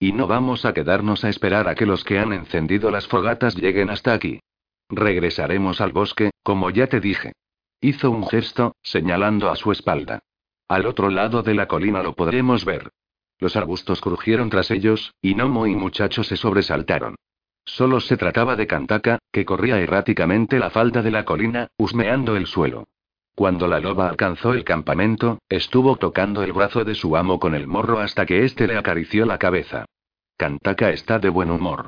Y no vamos a quedarnos a esperar a que los que han encendido las fogatas lleguen hasta aquí. Regresaremos al bosque, como ya te dije. Hizo un gesto, señalando a su espalda. Al otro lado de la colina lo podremos ver. Los arbustos crujieron tras ellos, y Nomo y muchacho se sobresaltaron. Solo se trataba de Kantaka, que corría erráticamente la falda de la colina, husmeando el suelo. Cuando la loba alcanzó el campamento, estuvo tocando el brazo de su amo con el morro hasta que éste le acarició la cabeza. Kantaka está de buen humor.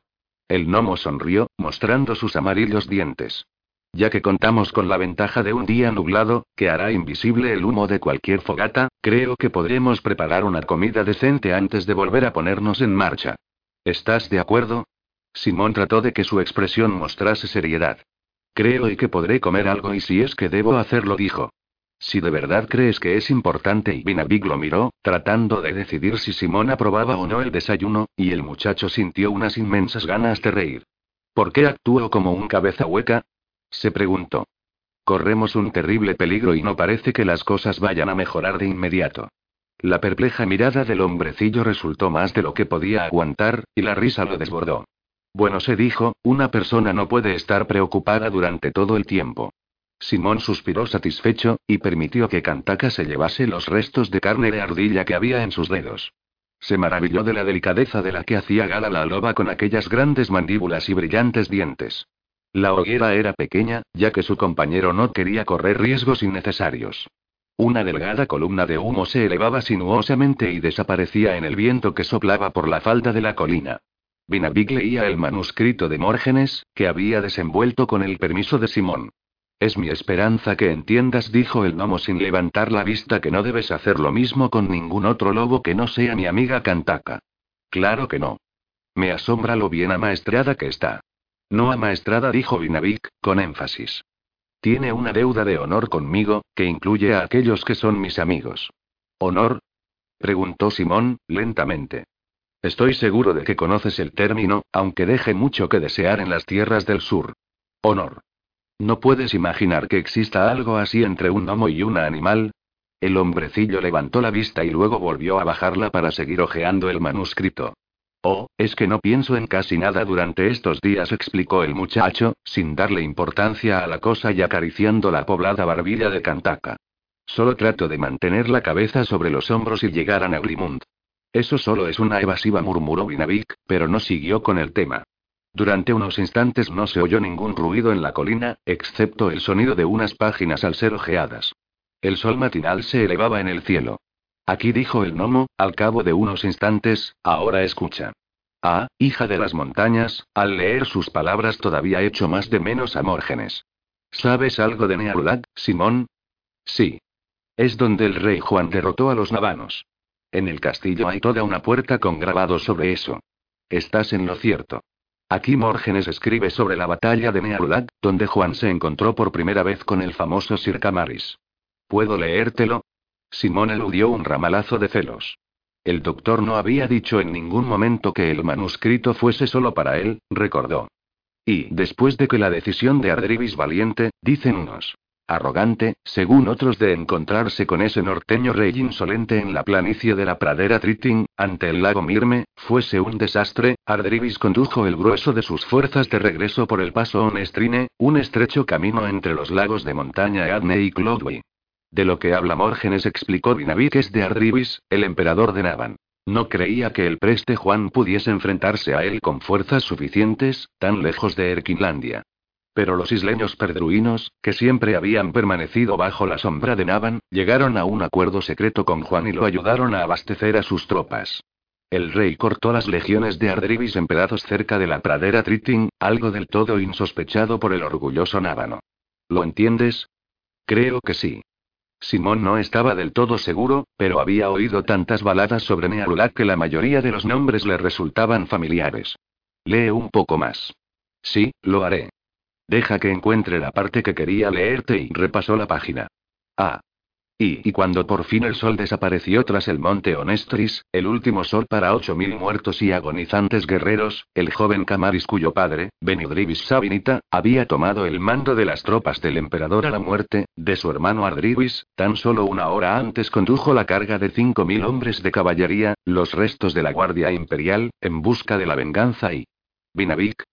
El gnomo sonrió, mostrando sus amarillos dientes. Ya que contamos con la ventaja de un día nublado, que hará invisible el humo de cualquier fogata, creo que podremos preparar una comida decente antes de volver a ponernos en marcha. ¿Estás de acuerdo? Simón trató de que su expresión mostrase seriedad. Creo y que podré comer algo y si es que debo hacerlo, dijo. Si de verdad crees que es importante y Vinavig lo miró, tratando de decidir si Simón aprobaba o no el desayuno, y el muchacho sintió unas inmensas ganas de reír. ¿Por qué actúo como un cabeza hueca? Se preguntó. Corremos un terrible peligro y no parece que las cosas vayan a mejorar de inmediato. La perpleja mirada del hombrecillo resultó más de lo que podía aguantar, y la risa lo desbordó. Bueno, se dijo, una persona no puede estar preocupada durante todo el tiempo. Simón suspiró satisfecho, y permitió que Kantaka se llevase los restos de carne de ardilla que había en sus dedos. Se maravilló de la delicadeza de la que hacía gala la loba con aquellas grandes mandíbulas y brillantes dientes. La hoguera era pequeña, ya que su compañero no quería correr riesgos innecesarios. Una delgada columna de humo se elevaba sinuosamente y desaparecía en el viento que soplaba por la falda de la colina. Vinavik leía el manuscrito de Mórgenes, que había desenvuelto con el permiso de Simón. Es mi esperanza que entiendas, dijo el gnomo sin levantar la vista, que no debes hacer lo mismo con ningún otro lobo que no sea mi amiga Kantaka. Claro que no. Me asombra lo bien amaestrada que está. No amaestrada, dijo Vinavik, con énfasis. Tiene una deuda de honor conmigo, que incluye a aquellos que son mis amigos. ¿Honor? preguntó Simón, lentamente. Estoy seguro de que conoces el término, aunque deje mucho que desear en las tierras del sur. Honor. ¿No puedes imaginar que exista algo así entre un gnomo y una animal? El hombrecillo levantó la vista y luego volvió a bajarla para seguir hojeando el manuscrito. Oh, es que no pienso en casi nada durante estos días, explicó el muchacho, sin darle importancia a la cosa y acariciando la poblada barbilla de Kantaka. Solo trato de mantener la cabeza sobre los hombros y llegar a Negrimund. Eso solo es una evasiva, murmuró Vinavik, pero no siguió con el tema. Durante unos instantes no se oyó ningún ruido en la colina, excepto el sonido de unas páginas al ser ojeadas. El sol matinal se elevaba en el cielo. Aquí dijo el gnomo, al cabo de unos instantes, ahora escucha. Ah, hija de las montañas, al leer sus palabras todavía hecho más de menos a Mórgenes. ¿Sabes algo de Nearulag, Simón? Sí. Es donde el rey Juan derrotó a los navanos. En el castillo hay toda una puerta con grabados sobre eso. Estás en lo cierto. Aquí Mórgenes escribe sobre la batalla de Nearulag, donde Juan se encontró por primera vez con el famoso Sir Camaris. ¿Puedo leértelo? Simón eludió un ramalazo de celos. El doctor no había dicho en ningún momento que el manuscrito fuese solo para él, recordó. Y, después de que la decisión de Ardrivis valiente, dicen unos. Arrogante, según otros de encontrarse con ese norteño rey insolente en la planicie de la pradera Triting, ante el lago Mirme, fuese un desastre, Ardrivis condujo el grueso de sus fuerzas de regreso por el paso Onestrine, un estrecho camino entre los lagos de montaña Adne y Clodwey. De lo que habla Mórgenes explicó Vinavik es de Ardrivis, el emperador de Navan. No creía que el preste Juan pudiese enfrentarse a él con fuerzas suficientes, tan lejos de Erquinlandia. Pero los isleños perdruinos, que siempre habían permanecido bajo la sombra de Navan, llegaron a un acuerdo secreto con Juan y lo ayudaron a abastecer a sus tropas. El rey cortó las legiones de Ardrivis en pedazos cerca de la pradera Triting, algo del todo insospechado por el orgulloso nábano. ¿Lo entiendes? Creo que sí. Simón no estaba del todo seguro, pero había oído tantas baladas sobre Nearulac que la mayoría de los nombres le resultaban familiares. Lee un poco más. Sí, lo haré. Deja que encuentre la parte que quería leerte y repasó la página. Ah, y, cuando por fin el sol desapareció tras el monte Onestris, el último sol para ocho mil muertos y agonizantes guerreros, el joven Camaris cuyo padre, Benidrivis Sabinita, había tomado el mando de las tropas del emperador a la muerte, de su hermano Ardrivis, tan solo una hora antes condujo la carga de cinco mil hombres de caballería, los restos de la Guardia Imperial, en busca de la venganza y... Vinavik.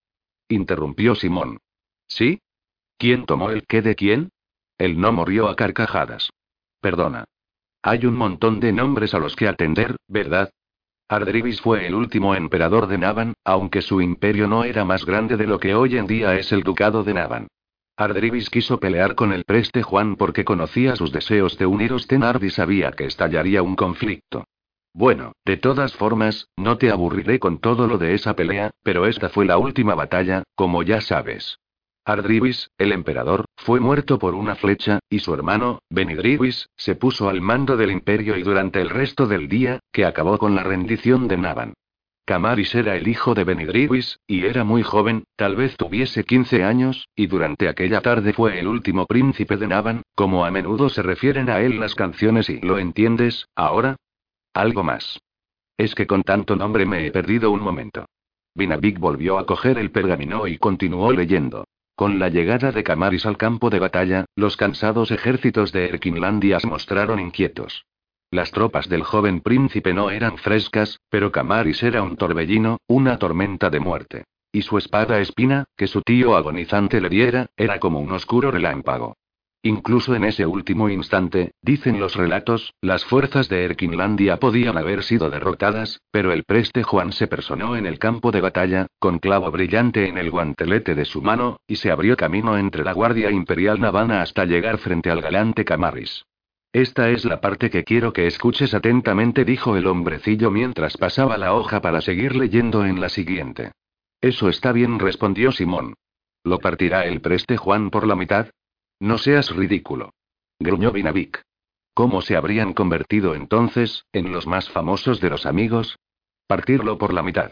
Interrumpió Simón. ¿Sí? ¿Quién tomó el qué de quién? Él no murió a carcajadas. Perdona. Hay un montón de nombres a los que atender, ¿verdad? Ardrivis fue el último emperador de Navan, aunque su imperio no era más grande de lo que hoy en día es el ducado de Navan. Ardrivis quiso pelear con el preste Juan porque conocía sus deseos de unir Ostenard y sabía que estallaría un conflicto. Bueno, de todas formas, no te aburriré con todo lo de esa pelea, pero esta fue la última batalla, como ya sabes. Ardrivis, el emperador, fue muerto por una flecha, y su hermano, Benidrivis, se puso al mando del imperio y durante el resto del día, que acabó con la rendición de Navan. Camaris era el hijo de Benidrivis, y era muy joven, tal vez tuviese 15 años, y durante aquella tarde fue el último príncipe de Navan, como a menudo se refieren a él las canciones y lo entiendes, ahora. Algo más. Es que con tanto nombre me he perdido un momento. Vinavik volvió a coger el pergamino y continuó leyendo. Con la llegada de Camaris al campo de batalla, los cansados ejércitos de Erquinlandia se mostraron inquietos. Las tropas del joven príncipe no eran frescas, pero Camaris era un torbellino, una tormenta de muerte. Y su espada espina, que su tío agonizante le diera, era como un oscuro relámpago. Incluso en ese último instante, dicen los relatos, las fuerzas de Erkinlandia podían haber sido derrotadas, pero el preste Juan se personó en el campo de batalla, con clavo brillante en el guantelete de su mano, y se abrió camino entre la Guardia Imperial Navana hasta llegar frente al galante Camaris. Esta es la parte que quiero que escuches atentamente, dijo el hombrecillo mientras pasaba la hoja para seguir leyendo en la siguiente. Eso está bien, respondió Simón. ¿Lo partirá el preste Juan por la mitad? No seas ridículo. Gruñó Vinavik. ¿Cómo se habrían convertido entonces, en los más famosos de los amigos? Partirlo por la mitad.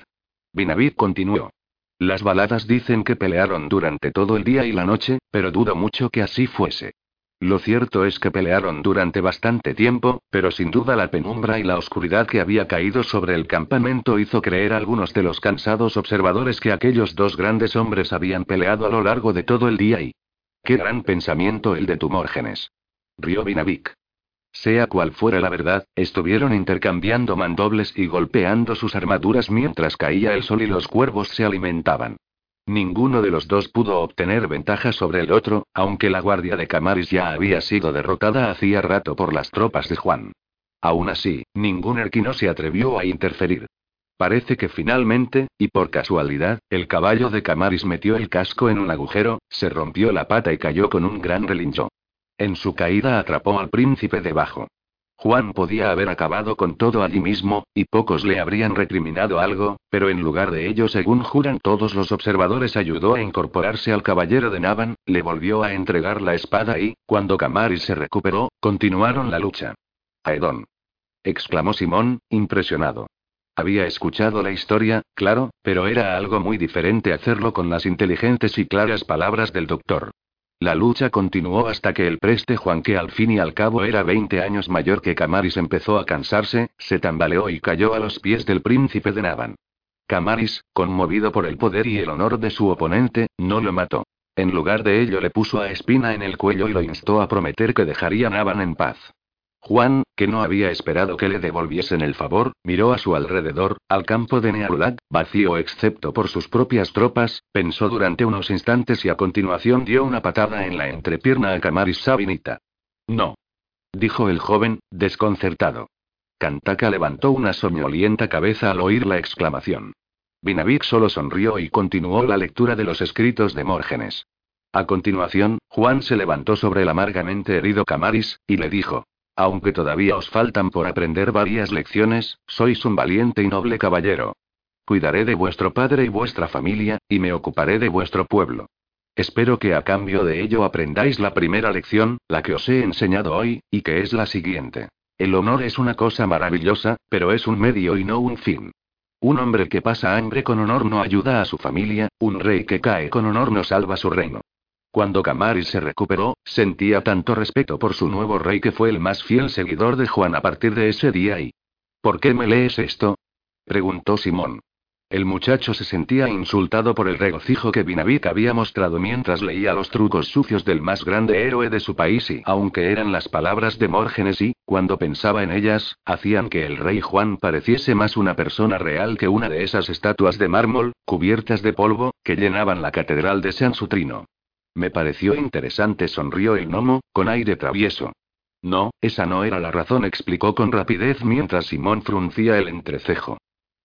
Vinavik continuó. Las baladas dicen que pelearon durante todo el día y la noche, pero dudo mucho que así fuese. Lo cierto es que pelearon durante bastante tiempo, pero sin duda la penumbra y la oscuridad que había caído sobre el campamento hizo creer a algunos de los cansados observadores que aquellos dos grandes hombres habían peleado a lo largo de todo el día y, Qué gran pensamiento el de Tumórgenes. Rió Vinavik. Sea cual fuera la verdad, estuvieron intercambiando mandobles y golpeando sus armaduras mientras caía el sol y los cuervos se alimentaban. Ninguno de los dos pudo obtener ventaja sobre el otro, aunque la guardia de Camaris ya había sido derrotada hacía rato por las tropas de Juan. Aún así, ningún erquino se atrevió a interferir. Parece que finalmente, y por casualidad, el caballo de Camaris metió el casco en un agujero, se rompió la pata y cayó con un gran relincho. En su caída atrapó al príncipe debajo. Juan podía haber acabado con todo allí mismo, y pocos le habrían recriminado algo, pero en lugar de ello, según juran todos los observadores, ayudó a incorporarse al caballero de Navan, le volvió a entregar la espada y, cuando Camaris se recuperó, continuaron la lucha. Aedón. exclamó Simón, impresionado. Había escuchado la historia, claro, pero era algo muy diferente hacerlo con las inteligentes y claras palabras del doctor. La lucha continuó hasta que el preste Juan, que al fin y al cabo era 20 años mayor que Camaris, empezó a cansarse, se tambaleó y cayó a los pies del príncipe de Navan. Camaris, conmovido por el poder y el honor de su oponente, no lo mató. En lugar de ello le puso a espina en el cuello y lo instó a prometer que dejaría Navan en paz. Juan, que no había esperado que le devolviesen el favor, miró a su alrededor, al campo de Nearulat, vacío excepto por sus propias tropas, pensó durante unos instantes y a continuación dio una patada en la entrepierna a Camaris Sabinita. No. Dijo el joven, desconcertado. Cantaka levantó una soñolienta cabeza al oír la exclamación. Vinavik solo sonrió y continuó la lectura de los escritos de Mórgenes. A continuación, Juan se levantó sobre el amargamente herido Camaris, y le dijo: aunque todavía os faltan por aprender varias lecciones, sois un valiente y noble caballero. Cuidaré de vuestro padre y vuestra familia, y me ocuparé de vuestro pueblo. Espero que a cambio de ello aprendáis la primera lección, la que os he enseñado hoy, y que es la siguiente. El honor es una cosa maravillosa, pero es un medio y no un fin. Un hombre que pasa hambre con honor no ayuda a su familia, un rey que cae con honor no salva su reino. Cuando Camaris se recuperó, sentía tanto respeto por su nuevo rey que fue el más fiel seguidor de Juan a partir de ese día y... ¿Por qué me lees esto? preguntó Simón. El muchacho se sentía insultado por el regocijo que Vinavik había mostrado mientras leía los trucos sucios del más grande héroe de su país y, aunque eran las palabras de Mórgenes y, cuando pensaba en ellas, hacían que el rey Juan pareciese más una persona real que una de esas estatuas de mármol, cubiertas de polvo, que llenaban la catedral de San Sutrino. Me pareció interesante, sonrió el gnomo, con aire travieso. No, esa no era la razón, explicó con rapidez mientras Simón fruncía el entrecejo.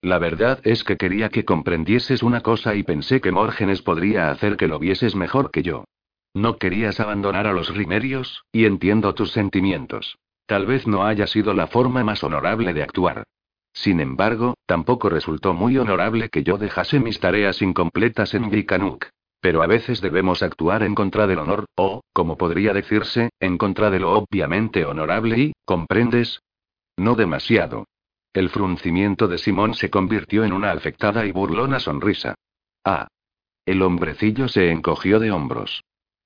La verdad es que quería que comprendieses una cosa y pensé que Mórgenes podría hacer que lo vieses mejor que yo. No querías abandonar a los rimerios, y entiendo tus sentimientos. Tal vez no haya sido la forma más honorable de actuar. Sin embargo, tampoco resultó muy honorable que yo dejase mis tareas incompletas en Vikanuk. Pero a veces debemos actuar en contra del honor, o, como podría decirse, en contra de lo obviamente honorable y, ¿comprendes? No demasiado. El fruncimiento de Simón se convirtió en una afectada y burlona sonrisa. Ah. El hombrecillo se encogió de hombros.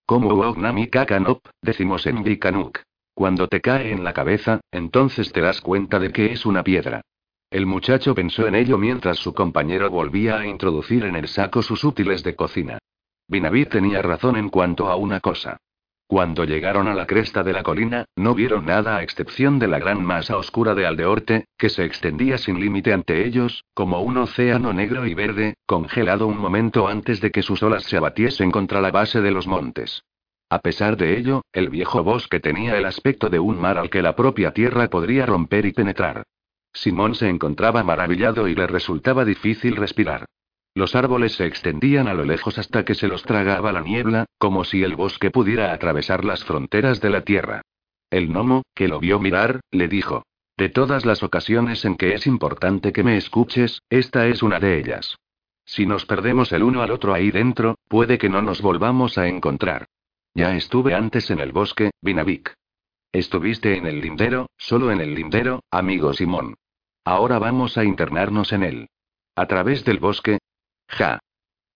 Como Wognami Kakanop, decimos en Vikanuk. Cuando te cae en la cabeza, entonces te das cuenta de que es una piedra. El muchacho pensó en ello mientras su compañero volvía a introducir en el saco sus útiles de cocina. Binavid tenía razón en cuanto a una cosa. Cuando llegaron a la cresta de la colina, no vieron nada a excepción de la gran masa oscura de Aldeorte, que se extendía sin límite ante ellos, como un océano negro y verde, congelado un momento antes de que sus olas se abatiesen contra la base de los montes. A pesar de ello, el viejo bosque tenía el aspecto de un mar al que la propia tierra podría romper y penetrar. Simón se encontraba maravillado y le resultaba difícil respirar. Los árboles se extendían a lo lejos hasta que se los tragaba la niebla, como si el bosque pudiera atravesar las fronteras de la tierra. El gnomo, que lo vio mirar, le dijo. De todas las ocasiones en que es importante que me escuches, esta es una de ellas. Si nos perdemos el uno al otro ahí dentro, puede que no nos volvamos a encontrar. Ya estuve antes en el bosque, Vinavik. Estuviste en el lindero, solo en el lindero, amigo Simón. Ahora vamos a internarnos en él. ¿A través del bosque? Ja.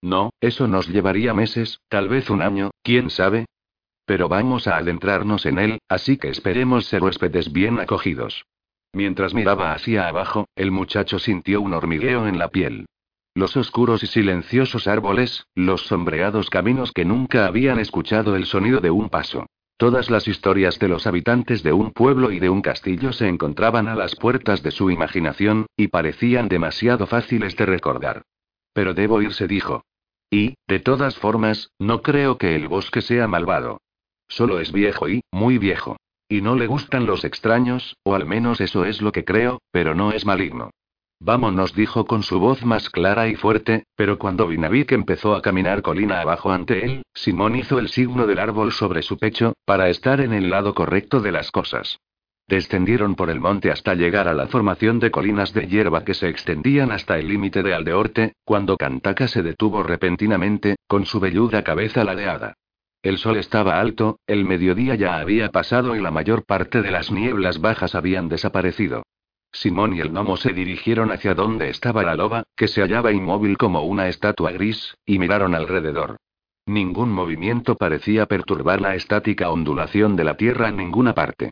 No, eso nos llevaría meses, tal vez un año, quién sabe. Pero vamos a adentrarnos en él, así que esperemos ser huéspedes bien acogidos. Mientras miraba hacia abajo, el muchacho sintió un hormigueo en la piel. Los oscuros y silenciosos árboles, los sombreados caminos que nunca habían escuchado el sonido de un paso. Todas las historias de los habitantes de un pueblo y de un castillo se encontraban a las puertas de su imaginación, y parecían demasiado fáciles de recordar. Pero debo ir, se dijo. Y, de todas formas, no creo que el bosque sea malvado. Solo es viejo y, muy viejo. Y no le gustan los extraños, o al menos eso es lo que creo, pero no es maligno. Vámonos, dijo con su voz más clara y fuerte, pero cuando Vinavik empezó a caminar colina abajo ante él, Simón hizo el signo del árbol sobre su pecho, para estar en el lado correcto de las cosas. Descendieron por el monte hasta llegar a la formación de colinas de hierba que se extendían hasta el límite de Aldeorte, cuando Cantaka se detuvo repentinamente, con su velluda cabeza ladeada. El sol estaba alto, el mediodía ya había pasado y la mayor parte de las nieblas bajas habían desaparecido. Simón y el gnomo se dirigieron hacia donde estaba la loba, que se hallaba inmóvil como una estatua gris, y miraron alrededor. Ningún movimiento parecía perturbar la estática ondulación de la tierra en ninguna parte.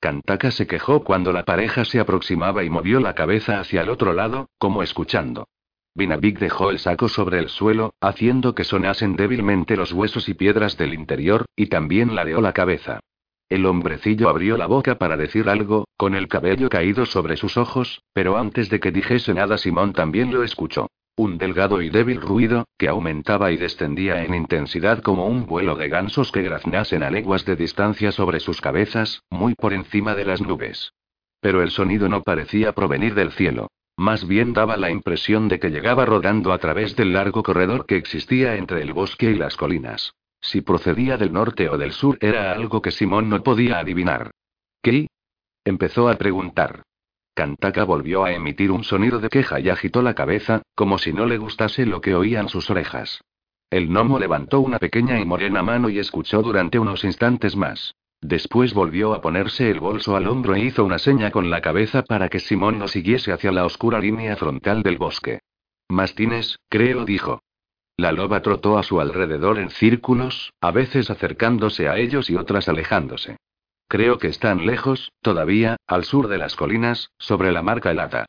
Cantaka se quejó cuando la pareja se aproximaba y movió la cabeza hacia el otro lado, como escuchando. Vinavik dejó el saco sobre el suelo, haciendo que sonasen débilmente los huesos y piedras del interior, y también ladeó la cabeza. El hombrecillo abrió la boca para decir algo, con el cabello caído sobre sus ojos, pero antes de que dijese nada Simón también lo escuchó. Un delgado y débil ruido, que aumentaba y descendía en intensidad como un vuelo de gansos que graznasen a leguas de distancia sobre sus cabezas, muy por encima de las nubes. Pero el sonido no parecía provenir del cielo. Más bien daba la impresión de que llegaba rodando a través del largo corredor que existía entre el bosque y las colinas. Si procedía del norte o del sur era algo que Simón no podía adivinar. ¿Qué? Empezó a preguntar. Cantaka volvió a emitir un sonido de queja y agitó la cabeza, como si no le gustase lo que oían sus orejas. El gnomo levantó una pequeña y morena mano y escuchó durante unos instantes más. Después volvió a ponerse el bolso al hombro e hizo una seña con la cabeza para que Simón lo siguiese hacia la oscura línea frontal del bosque. Mastines, creo, dijo. La loba trotó a su alrededor en círculos, a veces acercándose a ellos y otras alejándose. Creo que están lejos, todavía, al sur de las colinas, sobre la marca helada.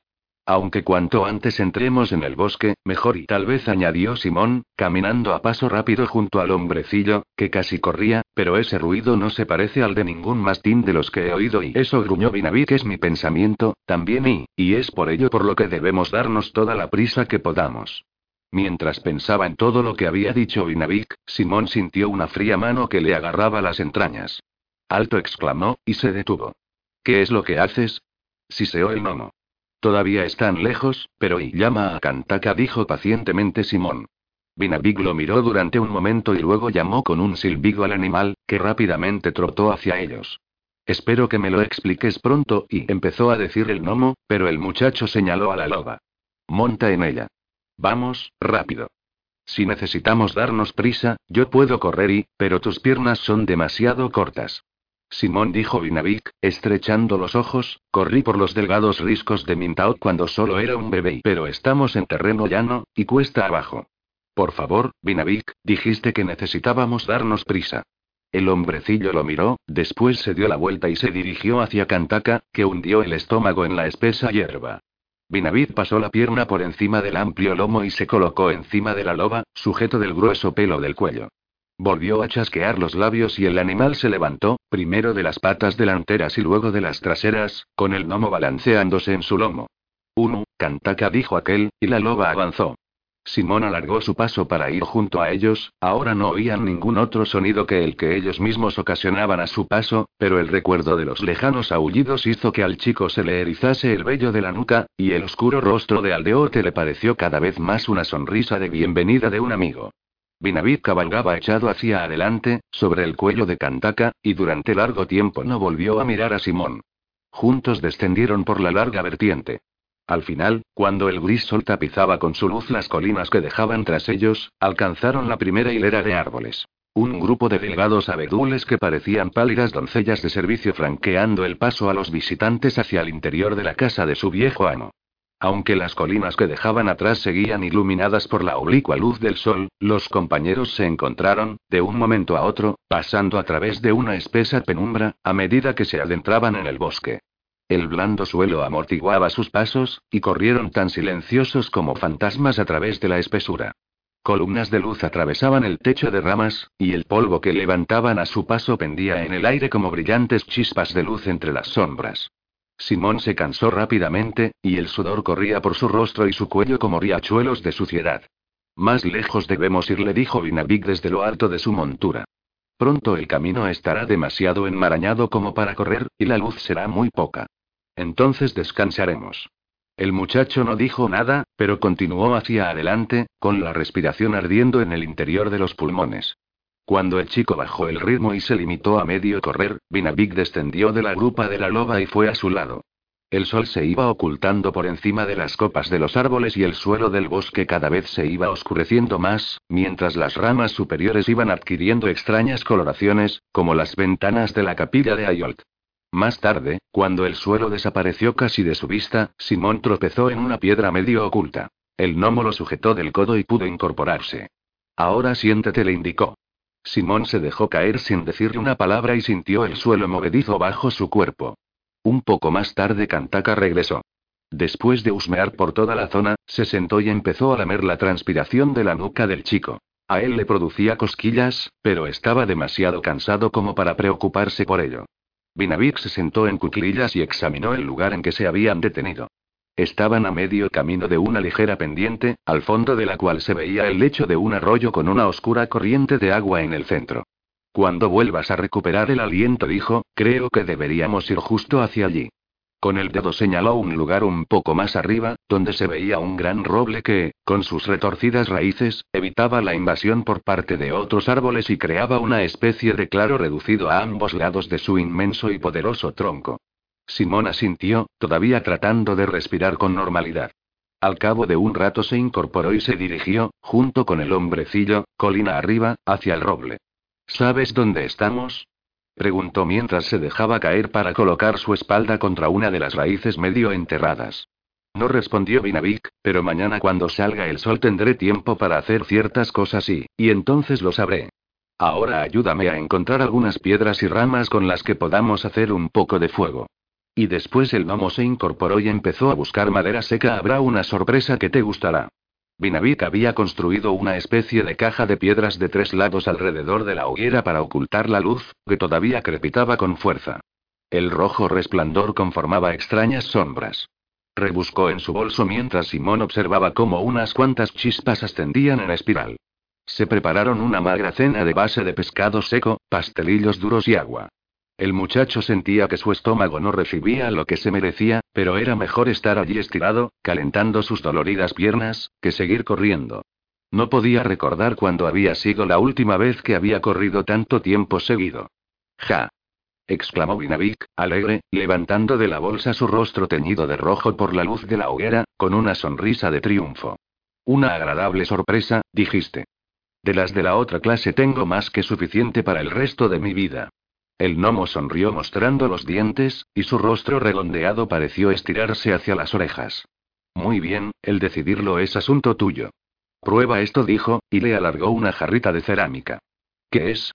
Aunque cuanto antes entremos en el bosque, mejor y tal vez añadió Simón, caminando a paso rápido junto al hombrecillo, que casi corría, pero ese ruido no se parece al de ningún mastín de los que he oído y eso gruñó que es mi pensamiento, también y, y es por ello por lo que debemos darnos toda la prisa que podamos. Mientras pensaba en todo lo que había dicho Vinavik, Simón sintió una fría mano que le agarraba las entrañas. Alto exclamó, y se detuvo. ¿Qué es lo que haces? Siseó el gnomo. Todavía están lejos, pero y llama a Cantaka, dijo pacientemente Simón. Vinavik lo miró durante un momento y luego llamó con un silbido al animal, que rápidamente trotó hacia ellos. Espero que me lo expliques pronto, y empezó a decir el gnomo, pero el muchacho señaló a la loba. Monta en ella. Vamos, rápido. Si necesitamos darnos prisa, yo puedo correr y, pero tus piernas son demasiado cortas. Simón dijo Vinavik, estrechando los ojos, corrí por los delgados riscos de Mintaut cuando solo era un bebé, pero estamos en terreno llano, y cuesta abajo. Por favor, Vinavik, dijiste que necesitábamos darnos prisa. El hombrecillo lo miró, después se dio la vuelta y se dirigió hacia Cantaka, que hundió el estómago en la espesa hierba. Binavid pasó la pierna por encima del amplio lomo y se colocó encima de la loba, sujeto del grueso pelo del cuello. Volvió a chasquear los labios y el animal se levantó, primero de las patas delanteras y luego de las traseras, con el gnomo balanceándose en su lomo. Uno, Cantaka dijo aquel, y la loba avanzó. Simón alargó su paso para ir junto a ellos, ahora no oían ningún otro sonido que el que ellos mismos ocasionaban a su paso, pero el recuerdo de los lejanos aullidos hizo que al chico se le erizase el vello de la nuca, y el oscuro rostro de Aldeote le pareció cada vez más una sonrisa de bienvenida de un amigo. Binabit cabalgaba echado hacia adelante, sobre el cuello de Kantaka, y durante largo tiempo no volvió a mirar a Simón. Juntos descendieron por la larga vertiente. Al final, cuando el gris sol tapizaba con su luz las colinas que dejaban tras ellos, alcanzaron la primera hilera de árboles. Un grupo de delgados abedules que parecían pálidas doncellas de servicio franqueando el paso a los visitantes hacia el interior de la casa de su viejo amo. Aunque las colinas que dejaban atrás seguían iluminadas por la oblicua luz del sol, los compañeros se encontraron, de un momento a otro, pasando a través de una espesa penumbra, a medida que se adentraban en el bosque. El blando suelo amortiguaba sus pasos, y corrieron tan silenciosos como fantasmas a través de la espesura. Columnas de luz atravesaban el techo de ramas, y el polvo que levantaban a su paso pendía en el aire como brillantes chispas de luz entre las sombras. Simón se cansó rápidamente, y el sudor corría por su rostro y su cuello como riachuelos de suciedad. Más lejos debemos ir, le dijo Vinavik desde lo alto de su montura. Pronto el camino estará demasiado enmarañado como para correr, y la luz será muy poca. Entonces descansaremos. El muchacho no dijo nada, pero continuó hacia adelante, con la respiración ardiendo en el interior de los pulmones. Cuando el chico bajó el ritmo y se limitó a medio correr, Vinavik descendió de la grupa de la loba y fue a su lado. El sol se iba ocultando por encima de las copas de los árboles y el suelo del bosque cada vez se iba oscureciendo más, mientras las ramas superiores iban adquiriendo extrañas coloraciones, como las ventanas de la capilla de Ayolt. Más tarde, cuando el suelo desapareció casi de su vista, Simón tropezó en una piedra medio oculta. El gnomo lo sujetó del codo y pudo incorporarse. Ahora siéntete, le indicó. Simón se dejó caer sin decirle una palabra y sintió el suelo movedizo bajo su cuerpo. Un poco más tarde Kantaka regresó. Después de husmear por toda la zona, se sentó y empezó a lamer la transpiración de la nuca del chico. A él le producía cosquillas, pero estaba demasiado cansado como para preocuparse por ello. Vinavik se sentó en cuclillas y examinó el lugar en que se habían detenido. Estaban a medio camino de una ligera pendiente, al fondo de la cual se veía el lecho de un arroyo con una oscura corriente de agua en el centro. Cuando vuelvas a recuperar el aliento, dijo, creo que deberíamos ir justo hacia allí. Con el dedo señaló un lugar un poco más arriba, donde se veía un gran roble que, con sus retorcidas raíces, evitaba la invasión por parte de otros árboles y creaba una especie de claro reducido a ambos lados de su inmenso y poderoso tronco. Simón asintió, todavía tratando de respirar con normalidad. Al cabo de un rato se incorporó y se dirigió, junto con el hombrecillo, colina arriba, hacia el roble. ¿Sabes dónde estamos? Preguntó mientras se dejaba caer para colocar su espalda contra una de las raíces medio enterradas. No respondió Vinavik, pero mañana cuando salga el sol tendré tiempo para hacer ciertas cosas y, y entonces lo sabré. Ahora ayúdame a encontrar algunas piedras y ramas con las que podamos hacer un poco de fuego. Y después el gnomo se incorporó y empezó a buscar madera seca. Habrá una sorpresa que te gustará. Vinavik había construido una especie de caja de piedras de tres lados alrededor de la hoguera para ocultar la luz, que todavía crepitaba con fuerza. El rojo resplandor conformaba extrañas sombras. Rebuscó en su bolso mientras Simón observaba cómo unas cuantas chispas ascendían en espiral. Se prepararon una magra cena de base de pescado seco, pastelillos duros y agua. El muchacho sentía que su estómago no recibía lo que se merecía, pero era mejor estar allí estirado, calentando sus doloridas piernas, que seguir corriendo. No podía recordar cuándo había sido la última vez que había corrido tanto tiempo seguido. ¡Ja! exclamó Vinavik, alegre, levantando de la bolsa su rostro teñido de rojo por la luz de la hoguera, con una sonrisa de triunfo. Una agradable sorpresa, dijiste. De las de la otra clase tengo más que suficiente para el resto de mi vida. El gnomo sonrió mostrando los dientes, y su rostro redondeado pareció estirarse hacia las orejas. Muy bien, el decidirlo es asunto tuyo. Prueba esto, dijo, y le alargó una jarrita de cerámica. ¿Qué es?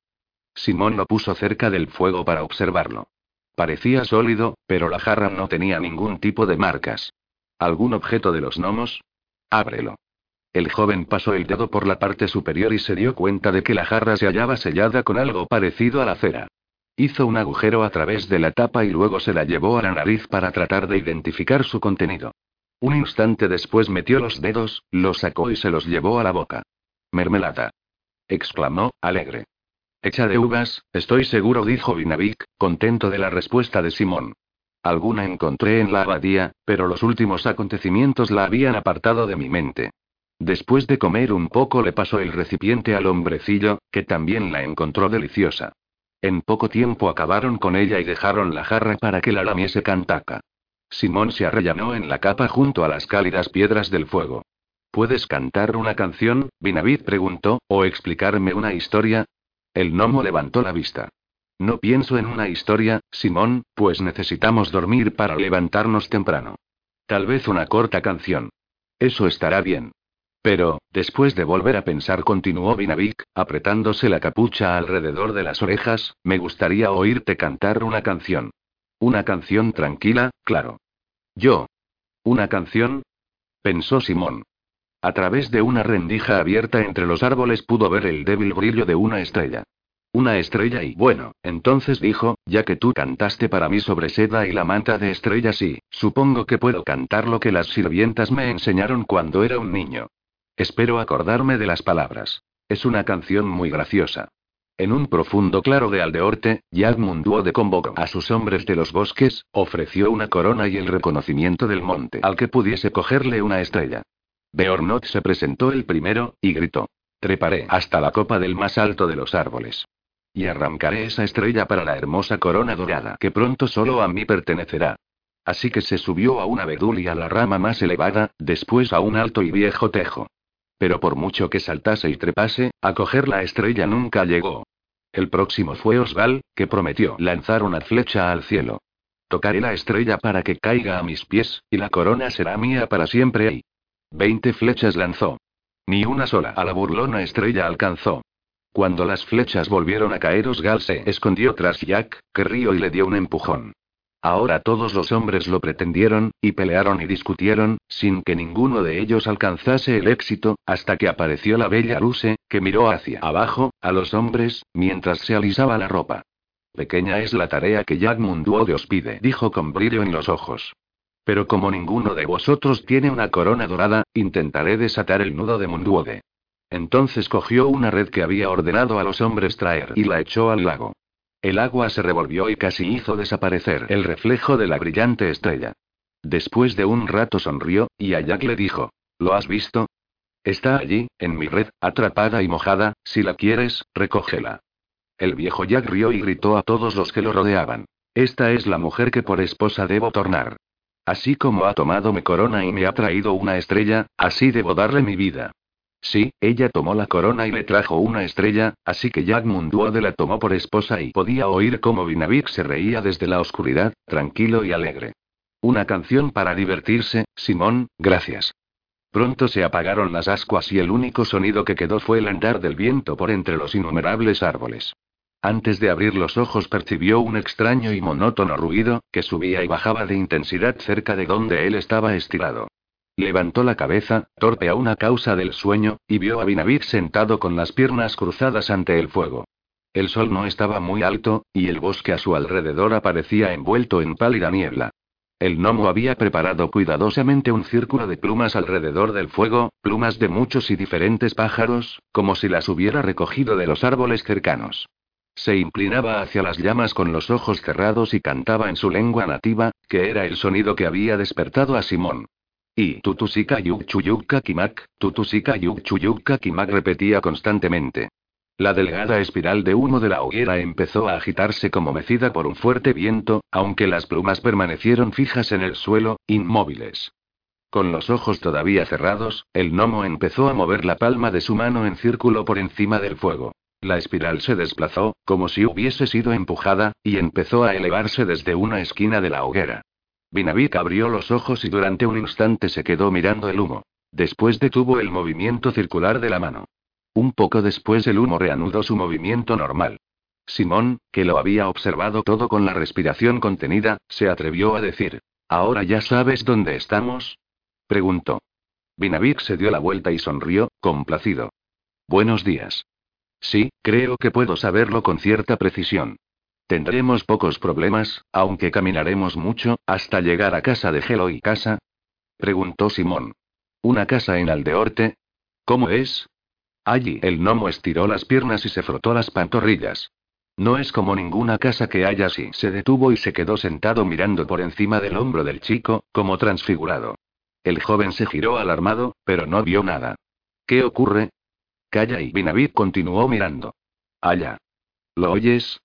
Simón lo puso cerca del fuego para observarlo. Parecía sólido, pero la jarra no tenía ningún tipo de marcas. ¿Algún objeto de los gnomos? Ábrelo. El joven pasó el dedo por la parte superior y se dio cuenta de que la jarra se hallaba sellada con algo parecido a la cera. Hizo un agujero a través de la tapa y luego se la llevó a la nariz para tratar de identificar su contenido. Un instante después metió los dedos, los sacó y se los llevó a la boca. Mermelada. exclamó, alegre. Hecha de uvas, estoy seguro, dijo Vinavik, contento de la respuesta de Simón. Alguna encontré en la abadía, pero los últimos acontecimientos la habían apartado de mi mente. Después de comer un poco le pasó el recipiente al hombrecillo, que también la encontró deliciosa. En poco tiempo acabaron con ella y dejaron la jarra para que la lamiese Cantaca. Simón se arrellanó en la capa junto a las cálidas piedras del fuego. ¿Puedes cantar una canción? Vinavid preguntó, o explicarme una historia. El gnomo levantó la vista. No pienso en una historia, Simón, pues necesitamos dormir para levantarnos temprano. Tal vez una corta canción. Eso estará bien. Pero, después de volver a pensar, continuó Vinavik, apretándose la capucha alrededor de las orejas, me gustaría oírte cantar una canción. Una canción tranquila, claro. Yo. ¿Una canción? pensó Simón. A través de una rendija abierta entre los árboles pudo ver el débil brillo de una estrella. Una estrella y bueno, entonces dijo, ya que tú cantaste para mí sobre seda y la manta de estrellas y, supongo que puedo cantar lo que las sirvientas me enseñaron cuando era un niño. Espero acordarme de las palabras. Es una canción muy graciosa. En un profundo claro de Aldeorte, Yagmund de convocó a sus hombres de los bosques, ofreció una corona y el reconocimiento del monte al que pudiese cogerle una estrella. Beornot se presentó el primero, y gritó. Treparé hasta la copa del más alto de los árboles. Y arrancaré esa estrella para la hermosa corona dorada que pronto solo a mí pertenecerá. Así que se subió a una bedul y a la rama más elevada, después a un alto y viejo tejo. Pero por mucho que saltase y trepase, a coger la estrella nunca llegó. El próximo fue Osval, que prometió lanzar una flecha al cielo. Tocaré la estrella para que caiga a mis pies, y la corona será mía para siempre. Y veinte flechas lanzó. Ni una sola a la burlona estrella alcanzó. Cuando las flechas volvieron a caer, Osgal se escondió tras Jack, que río y le dio un empujón. Ahora todos los hombres lo pretendieron, y pelearon y discutieron, sin que ninguno de ellos alcanzase el éxito, hasta que apareció la bella Ruse, que miró hacia abajo, a los hombres, mientras se alisaba la ropa. Pequeña es la tarea que Jack Munduode os pide, dijo con brillo en los ojos. Pero como ninguno de vosotros tiene una corona dorada, intentaré desatar el nudo de Munduode. Entonces cogió una red que había ordenado a los hombres traer y la echó al lago. El agua se revolvió y casi hizo desaparecer el reflejo de la brillante estrella. Después de un rato sonrió, y a Jack le dijo: ¿Lo has visto? Está allí, en mi red, atrapada y mojada, si la quieres, recógela. El viejo Jack rió y gritó a todos los que lo rodeaban. Esta es la mujer que por esposa debo tornar. Así como ha tomado mi corona y me ha traído una estrella, así debo darle mi vida. Sí, ella tomó la corona y le trajo una estrella, así que Jack la tomó por esposa y podía oír cómo Vinavik se reía desde la oscuridad, tranquilo y alegre. Una canción para divertirse, Simón, gracias. Pronto se apagaron las ascuas y el único sonido que quedó fue el andar del viento por entre los innumerables árboles. Antes de abrir los ojos percibió un extraño y monótono ruido, que subía y bajaba de intensidad cerca de donde él estaba estirado. Levantó la cabeza, torpe a una causa del sueño, y vio a Binavid sentado con las piernas cruzadas ante el fuego. El sol no estaba muy alto, y el bosque a su alrededor aparecía envuelto en pálida niebla. El gnomo había preparado cuidadosamente un círculo de plumas alrededor del fuego, plumas de muchos y diferentes pájaros, como si las hubiera recogido de los árboles cercanos. Se inclinaba hacia las llamas con los ojos cerrados y cantaba en su lengua nativa, que era el sonido que había despertado a Simón. Y tutusika yuk chuyuka kimak, tutusika yuk chuyuka kimak repetía constantemente. La delgada espiral de humo de la hoguera empezó a agitarse como mecida por un fuerte viento, aunque las plumas permanecieron fijas en el suelo, inmóviles. Con los ojos todavía cerrados, el gnomo empezó a mover la palma de su mano en círculo por encima del fuego. La espiral se desplazó, como si hubiese sido empujada, y empezó a elevarse desde una esquina de la hoguera. Vinavik abrió los ojos y durante un instante se quedó mirando el humo. Después detuvo el movimiento circular de la mano. Un poco después el humo reanudó su movimiento normal. Simón, que lo había observado todo con la respiración contenida, se atrevió a decir: ¿Ahora ya sabes dónde estamos? preguntó. Vinavik se dio la vuelta y sonrió, complacido. Buenos días. Sí, creo que puedo saberlo con cierta precisión. Tendremos pocos problemas, aunque caminaremos mucho, hasta llegar a casa de Gelo y casa. Preguntó Simón. ¿Una casa en Aldeorte? ¿Cómo es? Allí el gnomo estiró las piernas y se frotó las pantorrillas. No es como ninguna casa que haya así. Se detuvo y se quedó sentado mirando por encima del hombro del chico, como transfigurado. El joven se giró alarmado, pero no vio nada. ¿Qué ocurre? Calla y Binavid continuó mirando. Allá. ¿Lo oyes?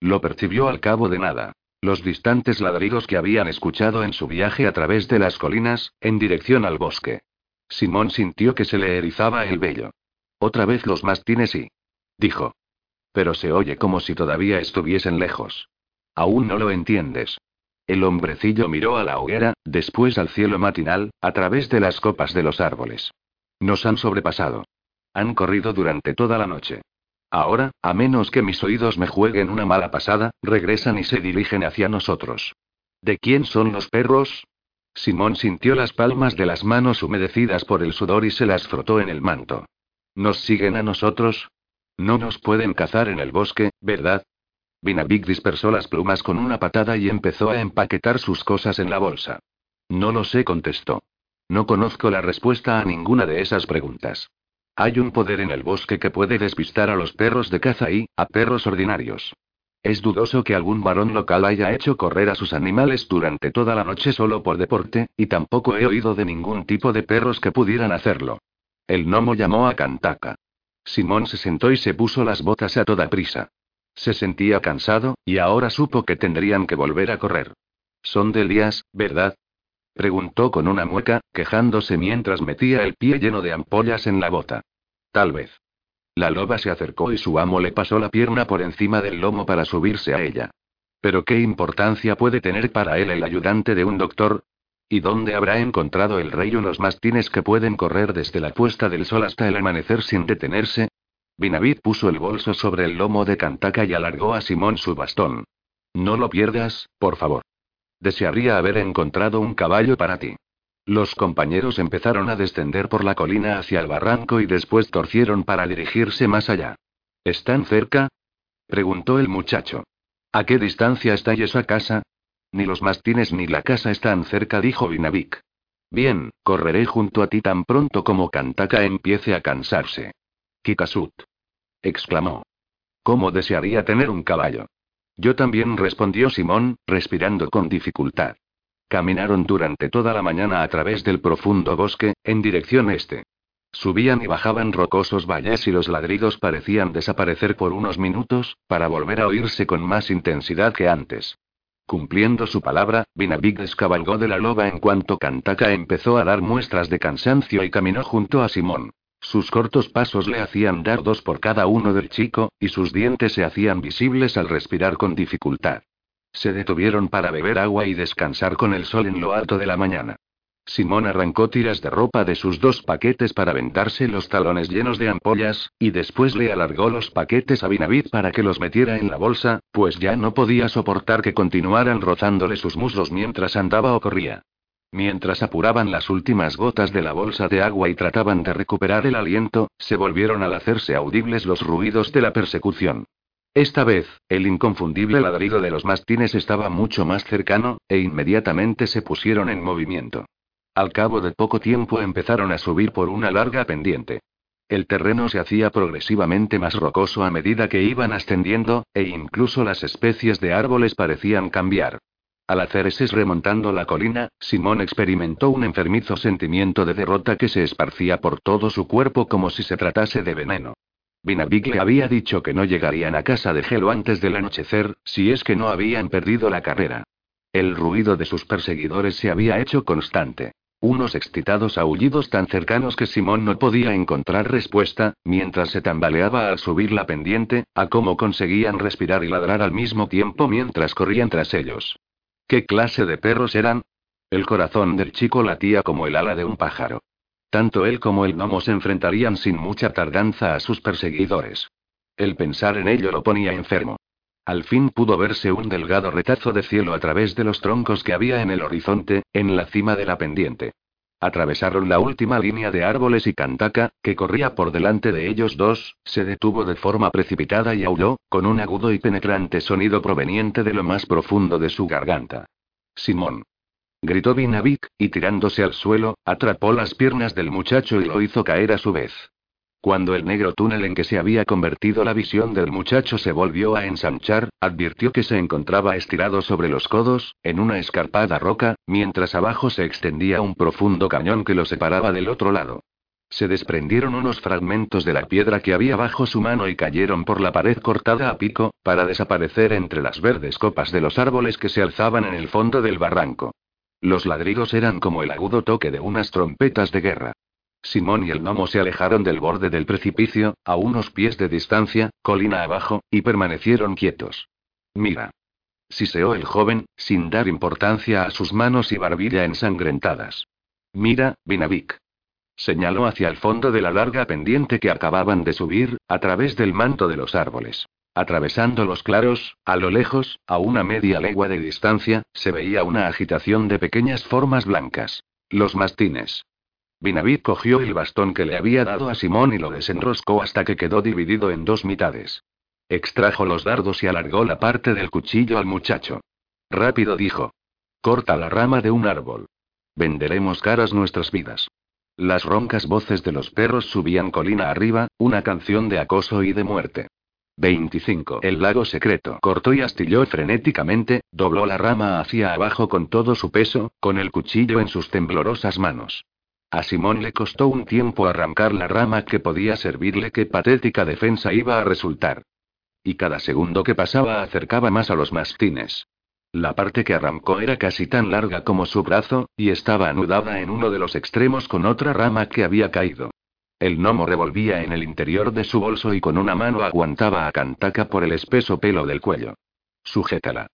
Lo percibió al cabo de nada. Los distantes ladridos que habían escuchado en su viaje a través de las colinas, en dirección al bosque. Simón sintió que se le erizaba el vello. Otra vez los mastines y. Dijo. Pero se oye como si todavía estuviesen lejos. Aún no lo entiendes. El hombrecillo miró a la hoguera, después al cielo matinal, a través de las copas de los árboles. Nos han sobrepasado. Han corrido durante toda la noche. Ahora, a menos que mis oídos me jueguen una mala pasada, regresan y se dirigen hacia nosotros. ¿De quién son los perros? Simón sintió las palmas de las manos humedecidas por el sudor y se las frotó en el manto. ¿Nos siguen a nosotros? No nos pueden cazar en el bosque, ¿verdad? Vinavik dispersó las plumas con una patada y empezó a empaquetar sus cosas en la bolsa. No lo sé, contestó. No conozco la respuesta a ninguna de esas preguntas. Hay un poder en el bosque que puede despistar a los perros de caza y, a perros ordinarios. Es dudoso que algún varón local haya hecho correr a sus animales durante toda la noche solo por deporte, y tampoco he oído de ningún tipo de perros que pudieran hacerlo. El gnomo llamó a Kantaka. Simón se sentó y se puso las botas a toda prisa. Se sentía cansado, y ahora supo que tendrían que volver a correr. Son de Elías, ¿verdad? Preguntó con una mueca, quejándose mientras metía el pie lleno de ampollas en la bota. Tal vez. La loba se acercó y su amo le pasó la pierna por encima del lomo para subirse a ella. Pero ¿qué importancia puede tener para él el ayudante de un doctor? ¿Y dónde habrá encontrado el rey unos mastines que pueden correr desde la puesta del sol hasta el amanecer sin detenerse? Binavid puso el bolso sobre el lomo de Cantaka y alargó a Simón su bastón. No lo pierdas, por favor. Desearía haber encontrado un caballo para ti. Los compañeros empezaron a descender por la colina hacia el barranco y después torcieron para dirigirse más allá. ¿Están cerca? preguntó el muchacho. ¿A qué distancia está esa casa? Ni los mastines ni la casa están cerca, dijo Vinavik. Bien, correré junto a ti tan pronto como Kantaka empiece a cansarse. Kikasut. exclamó. ¿Cómo desearía tener un caballo? Yo también respondió Simón, respirando con dificultad. Caminaron durante toda la mañana a través del profundo bosque, en dirección este. Subían y bajaban rocosos valles y los ladridos parecían desaparecer por unos minutos, para volver a oírse con más intensidad que antes. Cumpliendo su palabra, Vinavik descabalgó de la loba en cuanto Kantaka empezó a dar muestras de cansancio y caminó junto a Simón. Sus cortos pasos le hacían dar dos por cada uno del chico, y sus dientes se hacían visibles al respirar con dificultad. Se detuvieron para beber agua y descansar con el sol en lo alto de la mañana. Simón arrancó tiras de ropa de sus dos paquetes para vendarse los talones llenos de ampollas, y después le alargó los paquetes a Binavid para que los metiera en la bolsa, pues ya no podía soportar que continuaran rozándole sus muslos mientras andaba o corría. Mientras apuraban las últimas gotas de la bolsa de agua y trataban de recuperar el aliento, se volvieron al hacerse audibles los ruidos de la persecución. Esta vez, el inconfundible ladrido de los mastines estaba mucho más cercano, e inmediatamente se pusieron en movimiento. Al cabo de poco tiempo empezaron a subir por una larga pendiente. El terreno se hacía progresivamente más rocoso a medida que iban ascendiendo, e incluso las especies de árboles parecían cambiar. Al hacer ese remontando la colina, Simón experimentó un enfermizo sentimiento de derrota que se esparcía por todo su cuerpo como si se tratase de veneno. Vinavik le había dicho que no llegarían a casa de Gelo antes del anochecer, si es que no habían perdido la carrera. El ruido de sus perseguidores se había hecho constante. Unos excitados aullidos tan cercanos que Simón no podía encontrar respuesta, mientras se tambaleaba al subir la pendiente, a cómo conseguían respirar y ladrar al mismo tiempo mientras corrían tras ellos. ¿Qué clase de perros eran? El corazón del chico latía como el ala de un pájaro. Tanto él como el gnomo se enfrentarían sin mucha tardanza a sus perseguidores. El pensar en ello lo ponía enfermo. Al fin pudo verse un delgado retazo de cielo a través de los troncos que había en el horizonte, en la cima de la pendiente. Atravesaron la última línea de árboles y Kantaka, que corría por delante de ellos dos, se detuvo de forma precipitada y aulló, con un agudo y penetrante sonido proveniente de lo más profundo de su garganta. Simón. Gritó Vinavik, y tirándose al suelo, atrapó las piernas del muchacho y lo hizo caer a su vez. Cuando el negro túnel en que se había convertido la visión del muchacho se volvió a ensanchar, advirtió que se encontraba estirado sobre los codos, en una escarpada roca, mientras abajo se extendía un profundo cañón que lo separaba del otro lado. Se desprendieron unos fragmentos de la piedra que había bajo su mano y cayeron por la pared cortada a pico, para desaparecer entre las verdes copas de los árboles que se alzaban en el fondo del barranco. Los ladridos eran como el agudo toque de unas trompetas de guerra. Simón y el gnomo se alejaron del borde del precipicio, a unos pies de distancia, colina abajo, y permanecieron quietos. Mira. Siseó el joven, sin dar importancia a sus manos y barbilla ensangrentadas. Mira, Vinavik. Señaló hacia el fondo de la larga pendiente que acababan de subir, a través del manto de los árboles. Atravesando los claros, a lo lejos, a una media legua de distancia, se veía una agitación de pequeñas formas blancas. Los mastines. Binavid cogió el bastón que le había dado a Simón y lo desenroscó hasta que quedó dividido en dos mitades. Extrajo los dardos y alargó la parte del cuchillo al muchacho. Rápido dijo. Corta la rama de un árbol. Venderemos caras nuestras vidas. Las roncas voces de los perros subían colina arriba, una canción de acoso y de muerte. 25. El lago secreto. Cortó y astilló frenéticamente, dobló la rama hacia abajo con todo su peso, con el cuchillo en sus temblorosas manos. A Simón le costó un tiempo arrancar la rama que podía servirle qué patética defensa iba a resultar. Y cada segundo que pasaba acercaba más a los mastines. La parte que arrancó era casi tan larga como su brazo, y estaba anudada en uno de los extremos con otra rama que había caído. El gnomo revolvía en el interior de su bolso y con una mano aguantaba a Cantaka por el espeso pelo del cuello. Sujétala.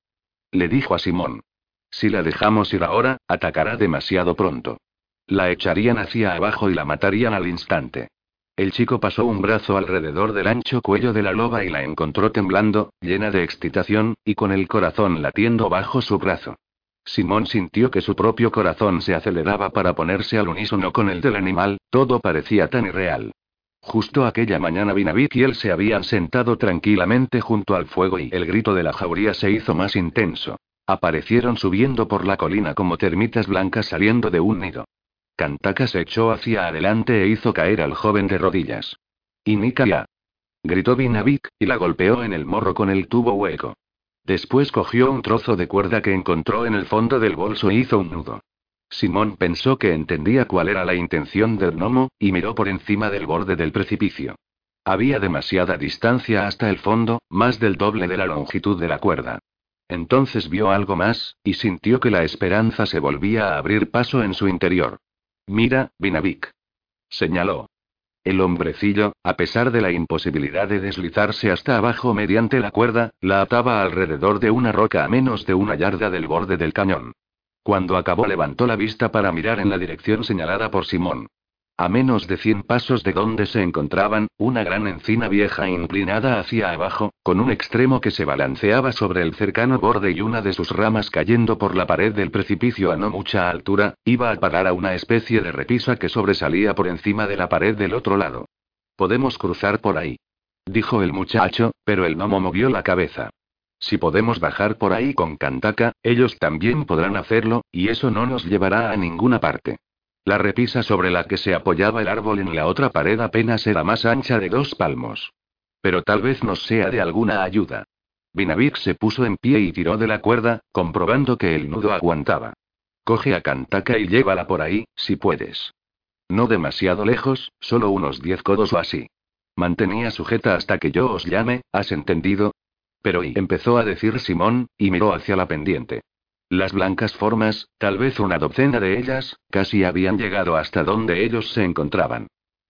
Le dijo a Simón. Si la dejamos ir ahora, atacará demasiado pronto. La echarían hacia abajo y la matarían al instante. El chico pasó un brazo alrededor del ancho cuello de la loba y la encontró temblando, llena de excitación, y con el corazón latiendo bajo su brazo. Simón sintió que su propio corazón se aceleraba para ponerse al unísono con el del animal, todo parecía tan irreal. Justo aquella mañana Vinavik y él se habían sentado tranquilamente junto al fuego y el grito de la jauría se hizo más intenso. Aparecieron subiendo por la colina como termitas blancas saliendo de un nido. Kantaka se echó hacia adelante e hizo caer al joven de rodillas. Inika ya. Gritó Vinavik, y la golpeó en el morro con el tubo hueco. Después cogió un trozo de cuerda que encontró en el fondo del bolso e hizo un nudo. Simón pensó que entendía cuál era la intención del gnomo, y miró por encima del borde del precipicio. Había demasiada distancia hasta el fondo, más del doble de la longitud de la cuerda. Entonces vio algo más, y sintió que la esperanza se volvía a abrir paso en su interior. Mira, Vinavik. Señaló. El hombrecillo, a pesar de la imposibilidad de deslizarse hasta abajo mediante la cuerda, la ataba alrededor de una roca a menos de una yarda del borde del cañón. Cuando acabó levantó la vista para mirar en la dirección señalada por Simón. A menos de cien pasos de donde se encontraban, una gran encina vieja inclinada hacia abajo, con un extremo que se balanceaba sobre el cercano borde y una de sus ramas cayendo por la pared del precipicio a no mucha altura, iba a parar a una especie de repisa que sobresalía por encima de la pared del otro lado. Podemos cruzar por ahí. Dijo el muchacho, pero el gnomo movió la cabeza. Si podemos bajar por ahí con Kantaka, ellos también podrán hacerlo, y eso no nos llevará a ninguna parte. La repisa sobre la que se apoyaba el árbol en la otra pared apenas era más ancha de dos palmos. Pero tal vez nos sea de alguna ayuda. Vinavik se puso en pie y tiró de la cuerda, comprobando que el nudo aguantaba. Coge a Kantaka y llévala por ahí, si puedes. No demasiado lejos, solo unos diez codos o así. Mantenía sujeta hasta que yo os llame, ¿has entendido? Pero y empezó a decir Simón, y miró hacia la pendiente. Las blancas formas, tal vez una docena de ellas, casi habían llegado hasta donde ellos se encontraban.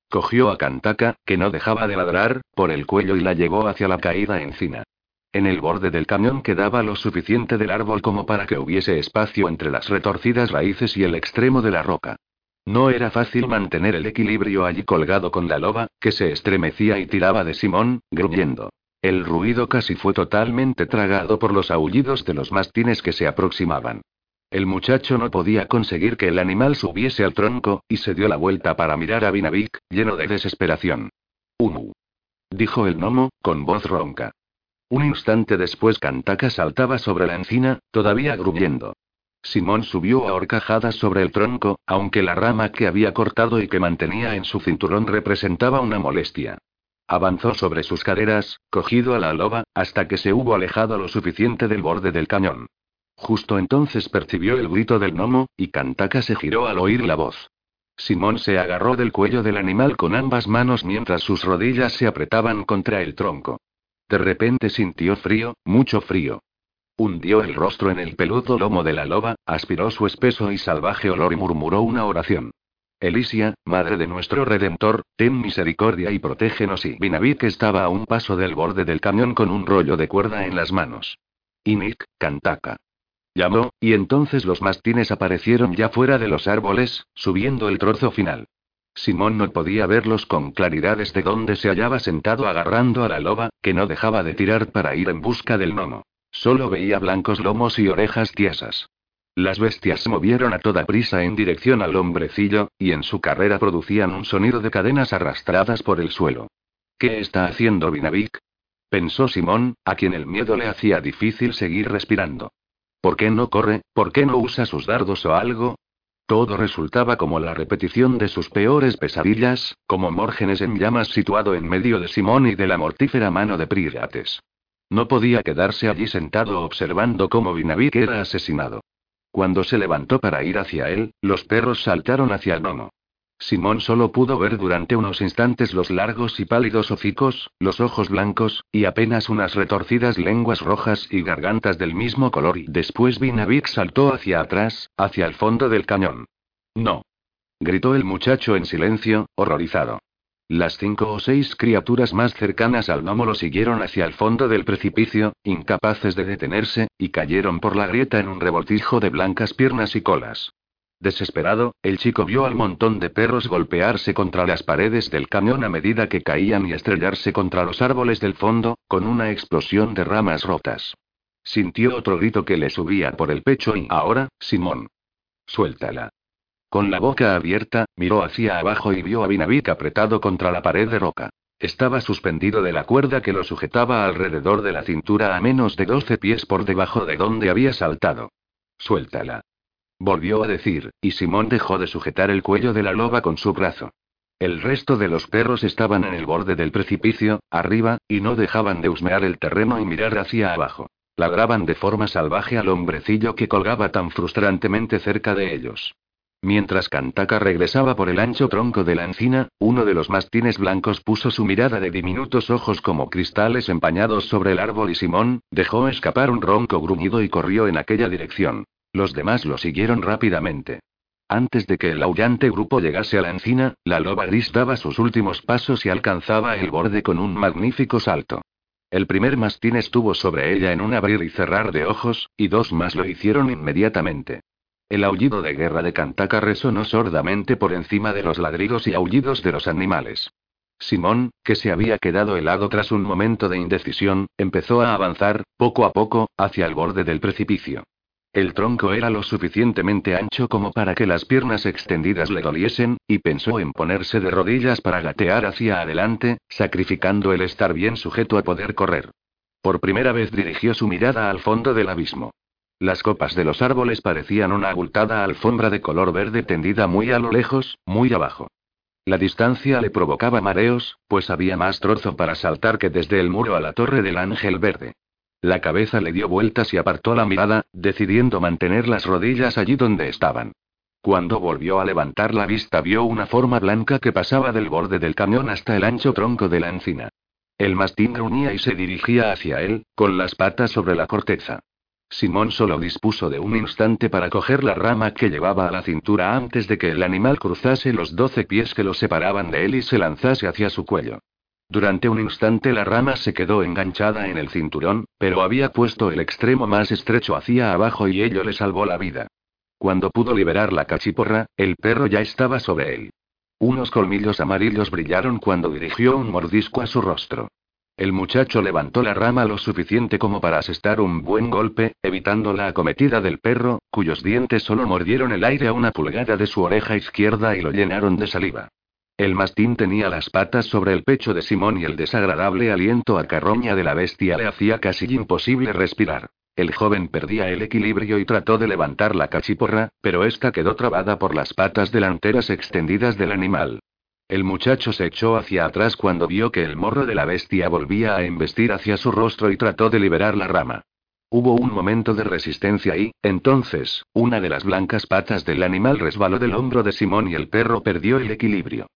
Cogió a Kantaka, que no dejaba de ladrar, por el cuello y la llevó hacia la caída encina. En el borde del cañón quedaba lo suficiente del árbol como para que hubiese espacio entre las retorcidas raíces y el extremo de la roca. No era fácil mantener el equilibrio allí colgado con la loba, que se estremecía y tiraba de Simón, gruñendo. El ruido casi fue totalmente tragado por los aullidos de los mastines que se aproximaban. El muchacho no podía conseguir que el animal subiese al tronco, y se dio la vuelta para mirar a Vinavik, lleno de desesperación. Umu. Dijo el gnomo, con voz ronca. Un instante después Kantaka saltaba sobre la encina, todavía gruñendo. Simón subió a horcajadas sobre el tronco, aunque la rama que había cortado y que mantenía en su cinturón representaba una molestia. Avanzó sobre sus caderas, cogido a la loba, hasta que se hubo alejado lo suficiente del borde del cañón. Justo entonces percibió el grito del gnomo, y Kantaka se giró al oír la voz. Simón se agarró del cuello del animal con ambas manos mientras sus rodillas se apretaban contra el tronco. De repente sintió frío, mucho frío. Hundió el rostro en el peludo lomo de la loba, aspiró su espeso y salvaje olor y murmuró una oración. Elisia, Madre de nuestro Redentor, ten misericordia y protégenos. Y que estaba a un paso del borde del camión con un rollo de cuerda en las manos. Y Nick, Kantaka. Llamó, y entonces los mastines aparecieron ya fuera de los árboles, subiendo el trozo final. Simón no podía verlos con claridad desde donde se hallaba sentado agarrando a la loba, que no dejaba de tirar para ir en busca del gnomo. Solo veía blancos lomos y orejas tiesas. Las bestias se movieron a toda prisa en dirección al hombrecillo, y en su carrera producían un sonido de cadenas arrastradas por el suelo. ¿Qué está haciendo Vinavik? pensó Simón, a quien el miedo le hacía difícil seguir respirando. ¿Por qué no corre? ¿Por qué no usa sus dardos o algo? Todo resultaba como la repetición de sus peores pesadillas, como Mórgenes en llamas situado en medio de Simón y de la mortífera mano de Prirates. No podía quedarse allí sentado observando cómo Vinavik era asesinado. Cuando se levantó para ir hacia él, los perros saltaron hacia el gnomo. Simón solo pudo ver durante unos instantes los largos y pálidos hocicos, los ojos blancos, y apenas unas retorcidas lenguas rojas y gargantas del mismo color y después Vinavik saltó hacia atrás, hacia el fondo del cañón. No. Gritó el muchacho en silencio, horrorizado. Las cinco o seis criaturas más cercanas al gnomo lo siguieron hacia el fondo del precipicio, incapaces de detenerse, y cayeron por la grieta en un revoltijo de blancas piernas y colas. Desesperado, el chico vio al montón de perros golpearse contra las paredes del camión a medida que caían y estrellarse contra los árboles del fondo, con una explosión de ramas rotas. Sintió otro grito que le subía por el pecho y ahora, Simón. Suéltala. Con la boca abierta, miró hacia abajo y vio a Vinavik apretado contra la pared de roca. Estaba suspendido de la cuerda que lo sujetaba alrededor de la cintura a menos de 12 pies por debajo de donde había saltado. Suéltala. Volvió a decir, y Simón dejó de sujetar el cuello de la loba con su brazo. El resto de los perros estaban en el borde del precipicio, arriba, y no dejaban de husmear el terreno y mirar hacia abajo. Ladraban de forma salvaje al hombrecillo que colgaba tan frustrantemente cerca de ellos. Mientras Kantaka regresaba por el ancho tronco de la encina, uno de los mastines blancos puso su mirada de diminutos ojos como cristales empañados sobre el árbol y Simón, dejó escapar un ronco gruñido y corrió en aquella dirección. Los demás lo siguieron rápidamente. Antes de que el aullante grupo llegase a la encina, la loba gris daba sus últimos pasos y alcanzaba el borde con un magnífico salto. El primer mastín estuvo sobre ella en un abrir y cerrar de ojos, y dos más lo hicieron inmediatamente. El aullido de guerra de Kantaka resonó sordamente por encima de los ladridos y aullidos de los animales. Simón, que se había quedado helado tras un momento de indecisión, empezó a avanzar, poco a poco, hacia el borde del precipicio. El tronco era lo suficientemente ancho como para que las piernas extendidas le doliesen, y pensó en ponerse de rodillas para gatear hacia adelante, sacrificando el estar bien sujeto a poder correr. Por primera vez dirigió su mirada al fondo del abismo. Las copas de los árboles parecían una abultada alfombra de color verde tendida muy a lo lejos, muy abajo. La distancia le provocaba mareos, pues había más trozo para saltar que desde el muro a la torre del ángel verde. La cabeza le dio vueltas y apartó la mirada, decidiendo mantener las rodillas allí donde estaban. Cuando volvió a levantar la vista vio una forma blanca que pasaba del borde del camión hasta el ancho tronco de la encina. El mastín gruñía y se dirigía hacia él, con las patas sobre la corteza. Simón solo dispuso de un instante para coger la rama que llevaba a la cintura antes de que el animal cruzase los doce pies que lo separaban de él y se lanzase hacia su cuello. Durante un instante la rama se quedó enganchada en el cinturón, pero había puesto el extremo más estrecho hacia abajo y ello le salvó la vida. Cuando pudo liberar la cachiporra, el perro ya estaba sobre él. Unos colmillos amarillos brillaron cuando dirigió un mordisco a su rostro. El muchacho levantó la rama lo suficiente como para asestar un buen golpe, evitando la acometida del perro, cuyos dientes solo mordieron el aire a una pulgada de su oreja izquierda y lo llenaron de saliva. El mastín tenía las patas sobre el pecho de Simón y el desagradable aliento a carroña de la bestia le hacía casi imposible respirar. El joven perdía el equilibrio y trató de levantar la cachiporra, pero esta quedó trabada por las patas delanteras extendidas del animal. El muchacho se echó hacia atrás cuando vio que el morro de la bestia volvía a embestir hacia su rostro y trató de liberar la rama. Hubo un momento de resistencia y, entonces, una de las blancas patas del animal resbaló del hombro de Simón y el perro perdió el equilibrio.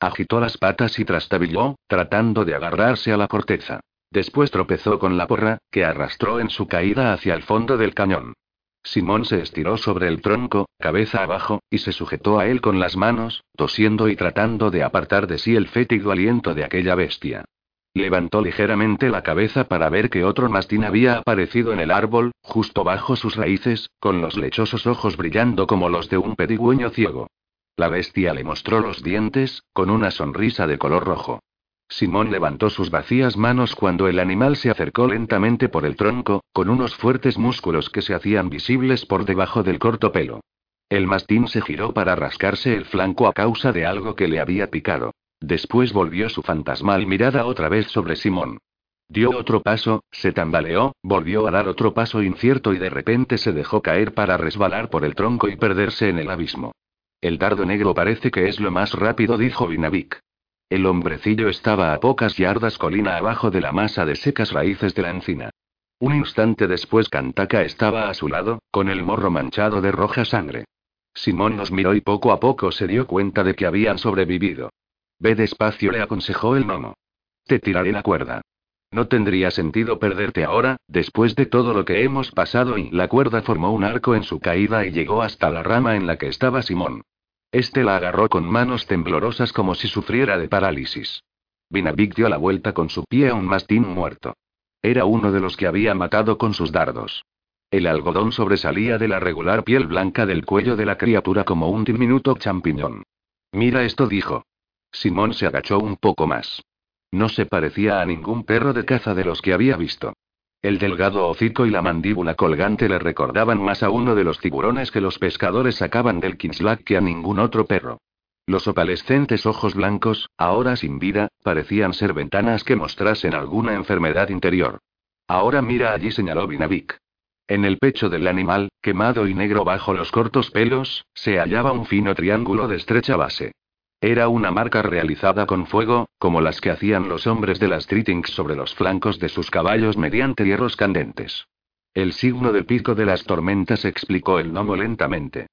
Agitó las patas y trastabilló, tratando de agarrarse a la corteza. Después tropezó con la porra, que arrastró en su caída hacia el fondo del cañón. Simón se estiró sobre el tronco, cabeza abajo, y se sujetó a él con las manos, tosiendo y tratando de apartar de sí el fétido aliento de aquella bestia. Levantó ligeramente la cabeza para ver que otro mastín había aparecido en el árbol, justo bajo sus raíces, con los lechosos ojos brillando como los de un pedigüeño ciego. La bestia le mostró los dientes, con una sonrisa de color rojo. Simón levantó sus vacías manos cuando el animal se acercó lentamente por el tronco, con unos fuertes músculos que se hacían visibles por debajo del corto pelo. El mastín se giró para rascarse el flanco a causa de algo que le había picado. Después volvió su fantasmal mirada otra vez sobre Simón. Dio otro paso, se tambaleó, volvió a dar otro paso incierto y de repente se dejó caer para resbalar por el tronco y perderse en el abismo. El dardo negro parece que es lo más rápido, dijo Vinavik. El hombrecillo estaba a pocas yardas colina abajo de la masa de secas raíces de la encina. Un instante después Kantaka estaba a su lado, con el morro manchado de roja sangre. Simón los miró y poco a poco se dio cuenta de que habían sobrevivido. Ve despacio, le aconsejó el gnomo. Te tiraré la cuerda. No tendría sentido perderte ahora, después de todo lo que hemos pasado y la cuerda formó un arco en su caída y llegó hasta la rama en la que estaba Simón. Este la agarró con manos temblorosas como si sufriera de parálisis. Vinavik dio la vuelta con su pie a un mastín muerto. Era uno de los que había matado con sus dardos. El algodón sobresalía de la regular piel blanca del cuello de la criatura como un diminuto champiñón. Mira esto, dijo. Simón se agachó un poco más. No se parecía a ningún perro de caza de los que había visto. El delgado hocico y la mandíbula colgante le recordaban más a uno de los tiburones que los pescadores sacaban del Kinslack que a ningún otro perro. Los opalescentes ojos blancos, ahora sin vida, parecían ser ventanas que mostrasen alguna enfermedad interior. Ahora mira allí, señaló Vinavik. En el pecho del animal, quemado y negro bajo los cortos pelos, se hallaba un fino triángulo de estrecha base. Era una marca realizada con fuego, como las que hacían los hombres de las Tritings sobre los flancos de sus caballos mediante hierros candentes. El signo del pico de las tormentas explicó el gnomo lentamente.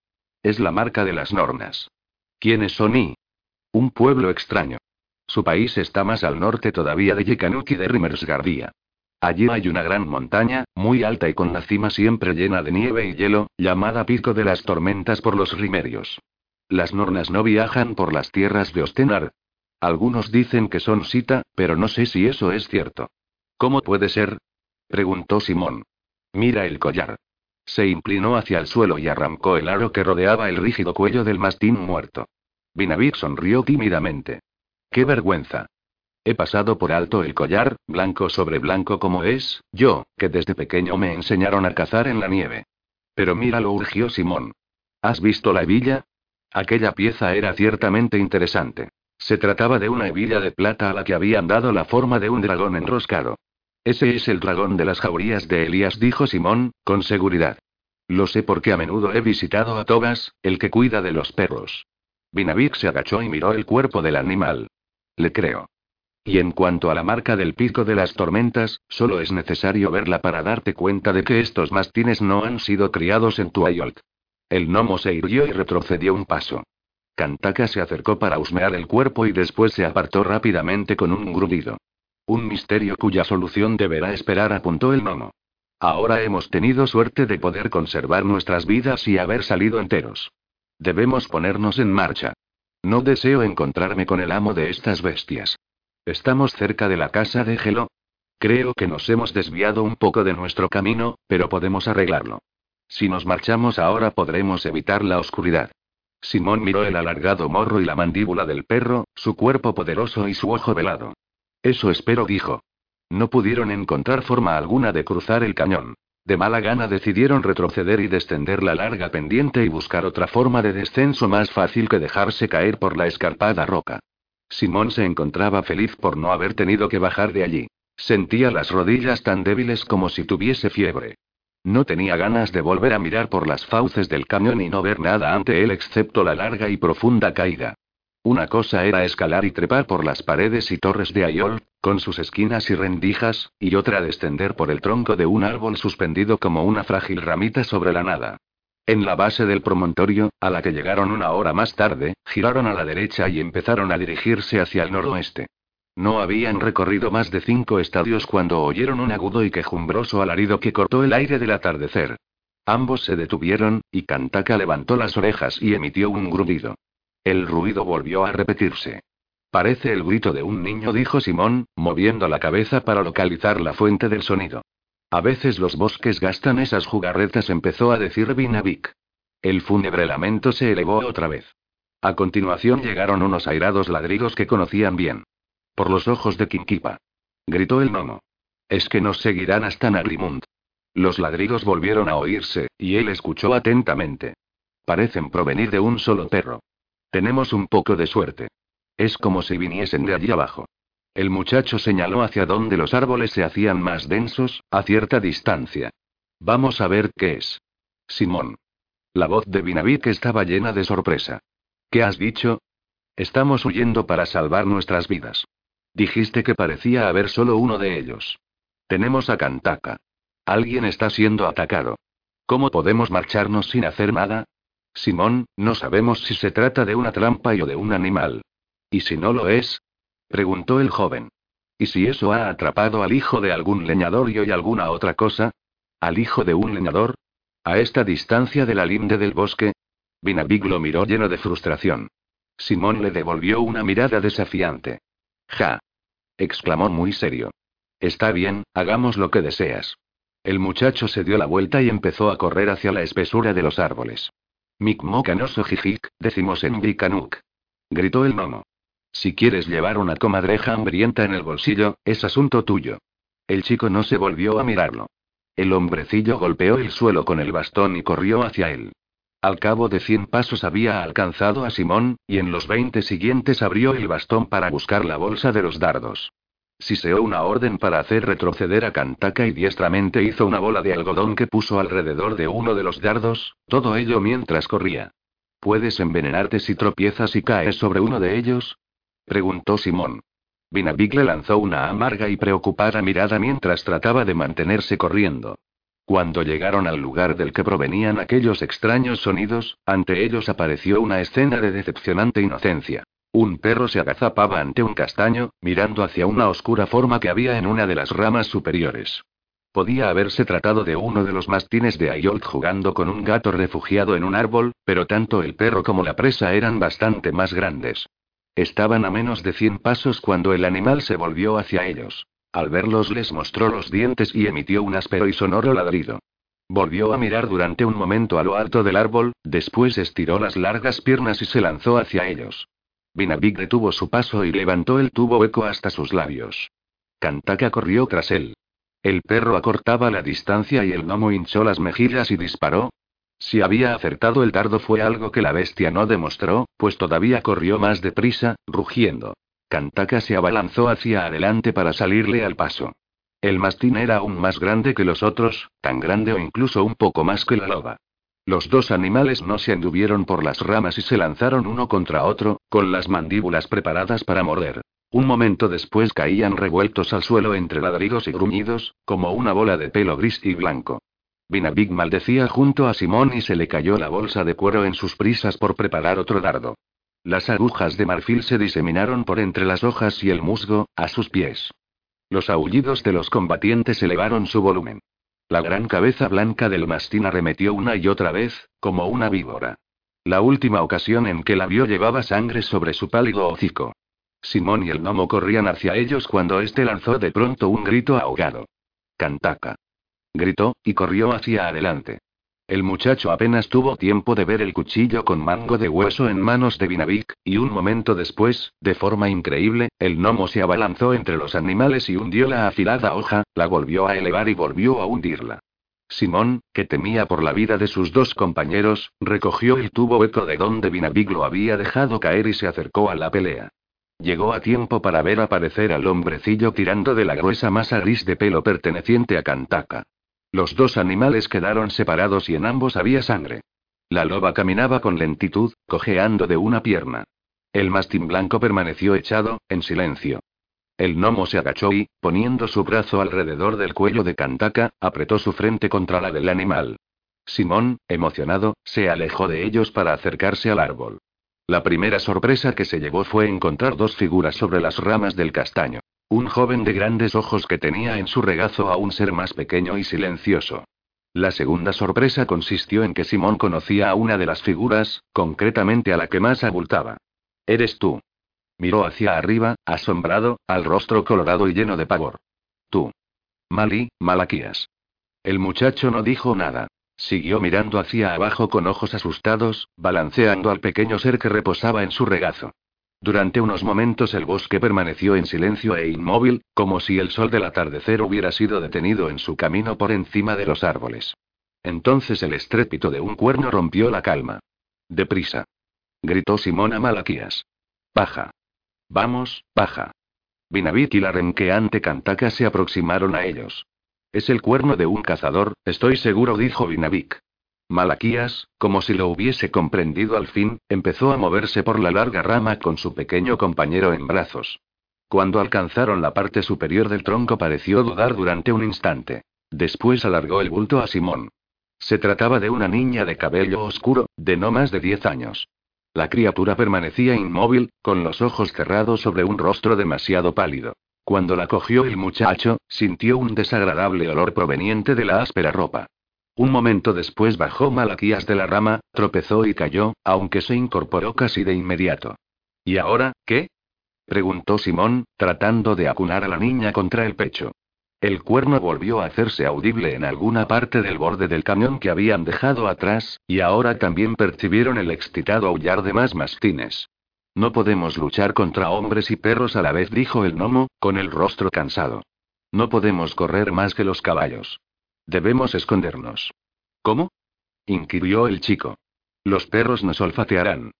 Es la marca de las Nornas. ¿Quiénes son y? Un pueblo extraño. Su país está más al norte todavía de Yikanuk y de Rimersgardia. Allí hay una gran montaña, muy alta y con la cima siempre llena de nieve y hielo, llamada Pico de las Tormentas por los rimerios. Las nornas no viajan por las tierras de Ostenar. Algunos dicen que son Sita, pero no sé si eso es cierto. ¿Cómo puede ser? preguntó Simón. Mira el collar. Se inclinó hacia el suelo y arrancó el aro que rodeaba el rígido cuello del mastín muerto. Vinavik sonrió tímidamente. ¡Qué vergüenza! He pasado por alto el collar, blanco sobre blanco como es, yo, que desde pequeño me enseñaron a cazar en la nieve. Pero míralo, urgió Simón. ¿Has visto la hebilla? Aquella pieza era ciertamente interesante. Se trataba de una hebilla de plata a la que habían dado la forma de un dragón enroscado. Ese es el dragón de las jaurías de Elías, dijo Simón, con seguridad. Lo sé porque a menudo he visitado a Tobas, el que cuida de los perros. Vinavik se agachó y miró el cuerpo del animal. Le creo. Y en cuanto a la marca del pico de las tormentas, solo es necesario verla para darte cuenta de que estos mastines no han sido criados en Tuayolt. El gnomo se irguió y retrocedió un paso. Kantaka se acercó para husmear el cuerpo y después se apartó rápidamente con un grudido. Un misterio cuya solución deberá esperar, apuntó el gnomo. Ahora hemos tenido suerte de poder conservar nuestras vidas y haber salido enteros. Debemos ponernos en marcha. No deseo encontrarme con el amo de estas bestias. Estamos cerca de la casa de. Creo que nos hemos desviado un poco de nuestro camino, pero podemos arreglarlo. Si nos marchamos ahora podremos evitar la oscuridad. Simón miró el alargado morro y la mandíbula del perro, su cuerpo poderoso y su ojo velado. Eso espero, dijo. No pudieron encontrar forma alguna de cruzar el cañón. De mala gana decidieron retroceder y descender la larga pendiente y buscar otra forma de descenso más fácil que dejarse caer por la escarpada roca. Simón se encontraba feliz por no haber tenido que bajar de allí. Sentía las rodillas tan débiles como si tuviese fiebre. No tenía ganas de volver a mirar por las fauces del cañón y no ver nada ante él excepto la larga y profunda caída. Una cosa era escalar y trepar por las paredes y torres de Ayol, con sus esquinas y rendijas, y otra descender por el tronco de un árbol suspendido como una frágil ramita sobre la nada. En la base del promontorio, a la que llegaron una hora más tarde, giraron a la derecha y empezaron a dirigirse hacia el noroeste. No habían recorrido más de cinco estadios cuando oyeron un agudo y quejumbroso alarido que cortó el aire del atardecer. Ambos se detuvieron, y Kantaka levantó las orejas y emitió un grudido. El ruido volvió a repetirse. Parece el grito de un niño, dijo Simón, moviendo la cabeza para localizar la fuente del sonido. A veces los bosques gastan esas jugarretas, empezó a decir Vinavik. El fúnebre lamento se elevó otra vez. A continuación llegaron unos airados ladridos que conocían bien. Por los ojos de Kinkipa. Gritó el nono. Es que nos seguirán hasta Nagrimund. Los ladridos volvieron a oírse, y él escuchó atentamente. Parecen provenir de un solo perro. Tenemos un poco de suerte. Es como si viniesen de allí abajo. El muchacho señaló hacia donde los árboles se hacían más densos, a cierta distancia. Vamos a ver qué es. Simón. La voz de Vinavik estaba llena de sorpresa. ¿Qué has dicho? Estamos huyendo para salvar nuestras vidas. Dijiste que parecía haber solo uno de ellos. Tenemos a Kantaka. Alguien está siendo atacado. ¿Cómo podemos marcharnos sin hacer nada? Simón, no sabemos si se trata de una trampa y o de un animal. ¿Y si no lo es? preguntó el joven. ¿Y si eso ha atrapado al hijo de algún leñador y hoy alguna otra cosa? ¿Al hijo de un leñador? ¿A esta distancia de la linde del bosque? Vinabig lo miró lleno de frustración. Simón le devolvió una mirada desafiante. Ja. exclamó muy serio. Está bien, hagamos lo que deseas. El muchacho se dio la vuelta y empezó a correr hacia la espesura de los árboles. Mikmokanoso jijik, decimos en Vikanuk. Gritó el nono. Si quieres llevar una comadreja hambrienta en el bolsillo, es asunto tuyo. El chico no se volvió a mirarlo. El hombrecillo golpeó el suelo con el bastón y corrió hacia él. Al cabo de cien pasos había alcanzado a Simón, y en los veinte siguientes abrió el bastón para buscar la bolsa de los dardos. Siseó una orden para hacer retroceder a Kantaka y diestramente hizo una bola de algodón que puso alrededor de uno de los dardos, todo ello mientras corría. ¿Puedes envenenarte si tropiezas y caes sobre uno de ellos? preguntó Simón. Vinavik le lanzó una amarga y preocupada mirada mientras trataba de mantenerse corriendo. Cuando llegaron al lugar del que provenían aquellos extraños sonidos, ante ellos apareció una escena de decepcionante inocencia. Un perro se agazapaba ante un castaño, mirando hacia una oscura forma que había en una de las ramas superiores. Podía haberse tratado de uno de los mastines de Ayolt jugando con un gato refugiado en un árbol, pero tanto el perro como la presa eran bastante más grandes. Estaban a menos de cien pasos cuando el animal se volvió hacia ellos. Al verlos les mostró los dientes y emitió un áspero y sonoro ladrido. Volvió a mirar durante un momento a lo alto del árbol, después estiró las largas piernas y se lanzó hacia ellos. Vinavik detuvo su paso y levantó el tubo hueco hasta sus labios. Kantaka corrió tras él. El perro acortaba la distancia y el gnomo hinchó las mejillas y disparó. Si había acertado el dardo fue algo que la bestia no demostró, pues todavía corrió más deprisa, rugiendo. Kantaka se abalanzó hacia adelante para salirle al paso. El mastín era aún más grande que los otros, tan grande o incluso un poco más que la loba. Los dos animales no se anduvieron por las ramas y se lanzaron uno contra otro, con las mandíbulas preparadas para morder. Un momento después caían revueltos al suelo entre ladridos y gruñidos, como una bola de pelo gris y blanco. Vinabig maldecía junto a Simón y se le cayó la bolsa de cuero en sus prisas por preparar otro dardo. Las agujas de marfil se diseminaron por entre las hojas y el musgo, a sus pies. Los aullidos de los combatientes elevaron su volumen. La gran cabeza blanca del mastín arremetió una y otra vez, como una víbora. La última ocasión en que la vio llevaba sangre sobre su pálido hocico. Simón y el gnomo corrían hacia ellos cuando éste lanzó de pronto un grito ahogado. Cantaka. Gritó, y corrió hacia adelante. El muchacho apenas tuvo tiempo de ver el cuchillo con mango de hueso en manos de Vinavik, y un momento después, de forma increíble, el gnomo se abalanzó entre los animales y hundió la afilada hoja, la volvió a elevar y volvió a hundirla. Simón, que temía por la vida de sus dos compañeros, recogió el tubo hueco de donde Vinavik lo había dejado caer y se acercó a la pelea. Llegó a tiempo para ver aparecer al hombrecillo tirando de la gruesa masa gris de pelo perteneciente a Kantaka. Los dos animales quedaron separados y en ambos había sangre. La loba caminaba con lentitud, cojeando de una pierna. El mastín blanco permaneció echado, en silencio. El gnomo se agachó y, poniendo su brazo alrededor del cuello de Kantaka, apretó su frente contra la del animal. Simón, emocionado, se alejó de ellos para acercarse al árbol. La primera sorpresa que se llevó fue encontrar dos figuras sobre las ramas del castaño. Un joven de grandes ojos que tenía en su regazo a un ser más pequeño y silencioso. La segunda sorpresa consistió en que Simón conocía a una de las figuras, concretamente a la que más abultaba. Eres tú. Miró hacia arriba, asombrado, al rostro colorado y lleno de pavor. Tú. Malí, Malaquías. El muchacho no dijo nada. Siguió mirando hacia abajo con ojos asustados, balanceando al pequeño ser que reposaba en su regazo. Durante unos momentos el bosque permaneció en silencio e inmóvil, como si el sol del atardecer hubiera sido detenido en su camino por encima de los árboles. Entonces el estrépito de un cuerno rompió la calma. Deprisa. Gritó Simón a Malaquías. Baja. Vamos, baja. Binavik y la renqueante Cantaka se aproximaron a ellos. Es el cuerno de un cazador, estoy seguro, dijo Binavik. Malaquías, como si lo hubiese comprendido al fin, empezó a moverse por la larga rama con su pequeño compañero en brazos. Cuando alcanzaron la parte superior del tronco pareció dudar durante un instante. Después alargó el bulto a Simón. Se trataba de una niña de cabello oscuro, de no más de diez años. La criatura permanecía inmóvil, con los ojos cerrados sobre un rostro demasiado pálido. Cuando la cogió el muchacho, sintió un desagradable olor proveniente de la áspera ropa. Un momento después bajó Malaquías de la rama, tropezó y cayó, aunque se incorporó casi de inmediato. ¿Y ahora, qué? preguntó Simón, tratando de acunar a la niña contra el pecho. El cuerno volvió a hacerse audible en alguna parte del borde del cañón que habían dejado atrás, y ahora también percibieron el excitado aullar de más mastines. No podemos luchar contra hombres y perros a la vez, dijo el gnomo, con el rostro cansado. No podemos correr más que los caballos. Debemos escondernos. ¿Cómo? inquirió el chico. Los perros nos olfatearán.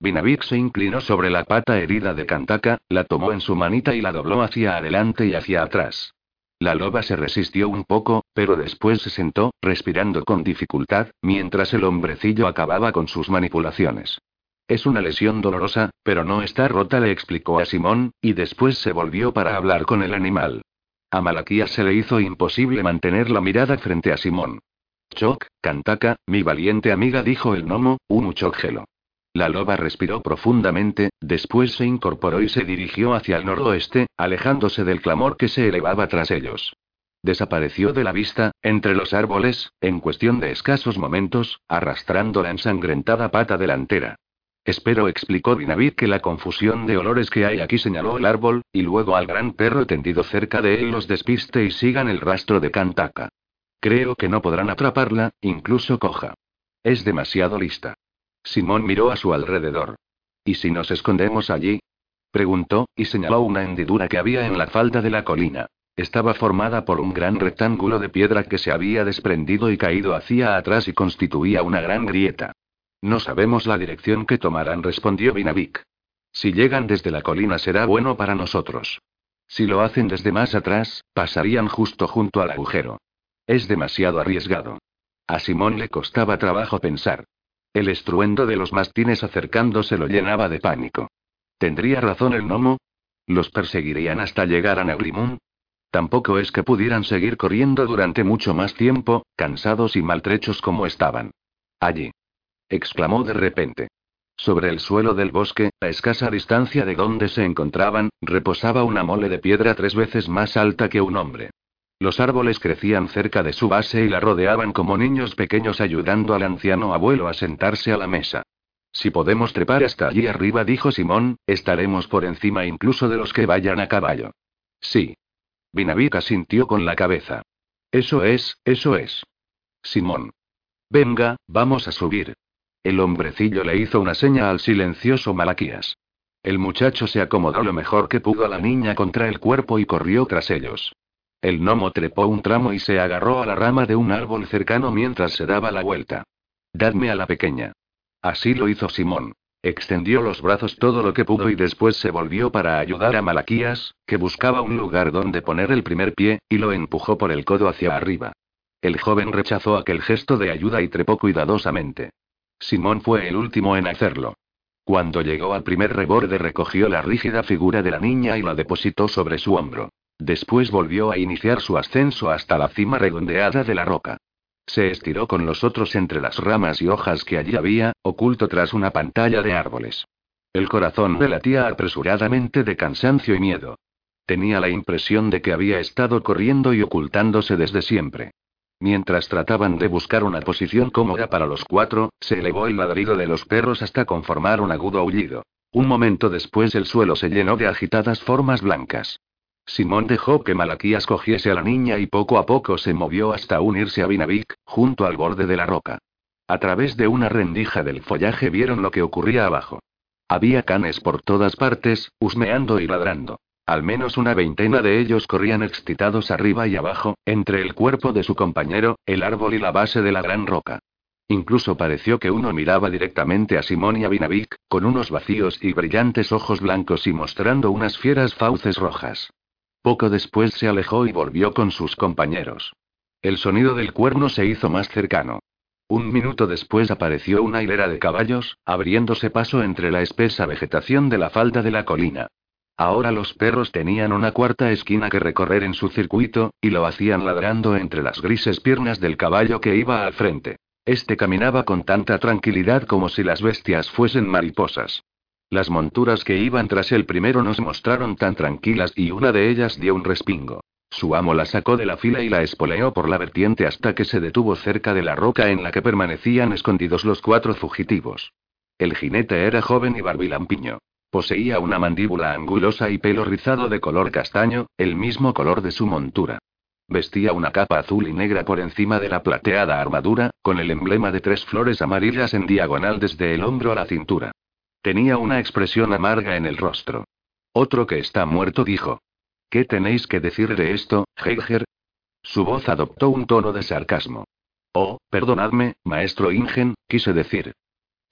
Binavik se inclinó sobre la pata herida de Kantaka, la tomó en su manita y la dobló hacia adelante y hacia atrás. La loba se resistió un poco, pero después se sentó, respirando con dificultad, mientras el hombrecillo acababa con sus manipulaciones. Es una lesión dolorosa, pero no está rota, le explicó a Simón, y después se volvió para hablar con el animal. A Malaquías se le hizo imposible mantener la mirada frente a Simón. Choc, Kantaka, mi valiente amiga, dijo el gnomo, un gelo. La loba respiró profundamente, después se incorporó y se dirigió hacia el noroeste, alejándose del clamor que se elevaba tras ellos. Desapareció de la vista, entre los árboles, en cuestión de escasos momentos, arrastrando la ensangrentada pata delantera. Espero, explicó Dinavit que la confusión de olores que hay aquí señaló el árbol, y luego al gran perro tendido cerca de él los despiste y sigan el rastro de Kantaka. Creo que no podrán atraparla, incluso coja. Es demasiado lista. Simón miró a su alrededor. ¿Y si nos escondemos allí? Preguntó, y señaló una hendidura que había en la falda de la colina. Estaba formada por un gran rectángulo de piedra que se había desprendido y caído hacia atrás y constituía una gran grieta. No sabemos la dirección que tomarán, respondió Binavik. Si llegan desde la colina será bueno para nosotros. Si lo hacen desde más atrás, pasarían justo junto al agujero. Es demasiado arriesgado. A Simón le costaba trabajo pensar. El estruendo de los mastines acercándose lo llenaba de pánico. ¿Tendría razón el gnomo? ¿Los perseguirían hasta llegar a Negrimun? Tampoco es que pudieran seguir corriendo durante mucho más tiempo, cansados y maltrechos como estaban. Allí exclamó de repente. Sobre el suelo del bosque, a escasa distancia de donde se encontraban, reposaba una mole de piedra tres veces más alta que un hombre. Los árboles crecían cerca de su base y la rodeaban como niños pequeños ayudando al anciano abuelo a sentarse a la mesa. Si podemos trepar hasta allí arriba, dijo Simón, estaremos por encima incluso de los que vayan a caballo. Sí. Vinavica sintió con la cabeza. Eso es, eso es. Simón. Venga, vamos a subir. El hombrecillo le hizo una seña al silencioso Malaquías. El muchacho se acomodó lo mejor que pudo a la niña contra el cuerpo y corrió tras ellos. El gnomo trepó un tramo y se agarró a la rama de un árbol cercano mientras se daba la vuelta. Dadme a la pequeña. Así lo hizo Simón. Extendió los brazos todo lo que pudo y después se volvió para ayudar a Malaquías, que buscaba un lugar donde poner el primer pie, y lo empujó por el codo hacia arriba. El joven rechazó aquel gesto de ayuda y trepó cuidadosamente. Simón fue el último en hacerlo. Cuando llegó al primer reborde recogió la rígida figura de la niña y la depositó sobre su hombro. Después volvió a iniciar su ascenso hasta la cima redondeada de la roca. Se estiró con los otros entre las ramas y hojas que allí había, oculto tras una pantalla de árboles. El corazón le latía apresuradamente de cansancio y miedo. Tenía la impresión de que había estado corriendo y ocultándose desde siempre. Mientras trataban de buscar una posición cómoda para los cuatro, se elevó el ladrido de los perros hasta conformar un agudo aullido. Un momento después el suelo se llenó de agitadas formas blancas. Simón dejó que Malaquías cogiese a la niña y poco a poco se movió hasta unirse a Vinavik, junto al borde de la roca. A través de una rendija del follaje vieron lo que ocurría abajo. Había canes por todas partes, husmeando y ladrando. Al menos una veintena de ellos corrían excitados arriba y abajo, entre el cuerpo de su compañero, el árbol y la base de la gran roca. Incluso pareció que uno miraba directamente a Simón y a Vinavik, con unos vacíos y brillantes ojos blancos y mostrando unas fieras fauces rojas. Poco después se alejó y volvió con sus compañeros. El sonido del cuerno se hizo más cercano. Un minuto después apareció una hilera de caballos, abriéndose paso entre la espesa vegetación de la falda de la colina. Ahora los perros tenían una cuarta esquina que recorrer en su circuito, y lo hacían ladrando entre las grises piernas del caballo que iba al frente. Este caminaba con tanta tranquilidad como si las bestias fuesen mariposas. Las monturas que iban tras el primero no se mostraron tan tranquilas y una de ellas dio un respingo. Su amo la sacó de la fila y la espoleó por la vertiente hasta que se detuvo cerca de la roca en la que permanecían escondidos los cuatro fugitivos. El jinete era joven y barbilampiño. Poseía una mandíbula angulosa y pelo rizado de color castaño, el mismo color de su montura. Vestía una capa azul y negra por encima de la plateada armadura, con el emblema de tres flores amarillas en diagonal desde el hombro a la cintura. Tenía una expresión amarga en el rostro. Otro que está muerto dijo. ¿Qué tenéis que decir de esto, Heiger? Su voz adoptó un tono de sarcasmo. Oh, perdonadme, maestro Ingen, quise decir.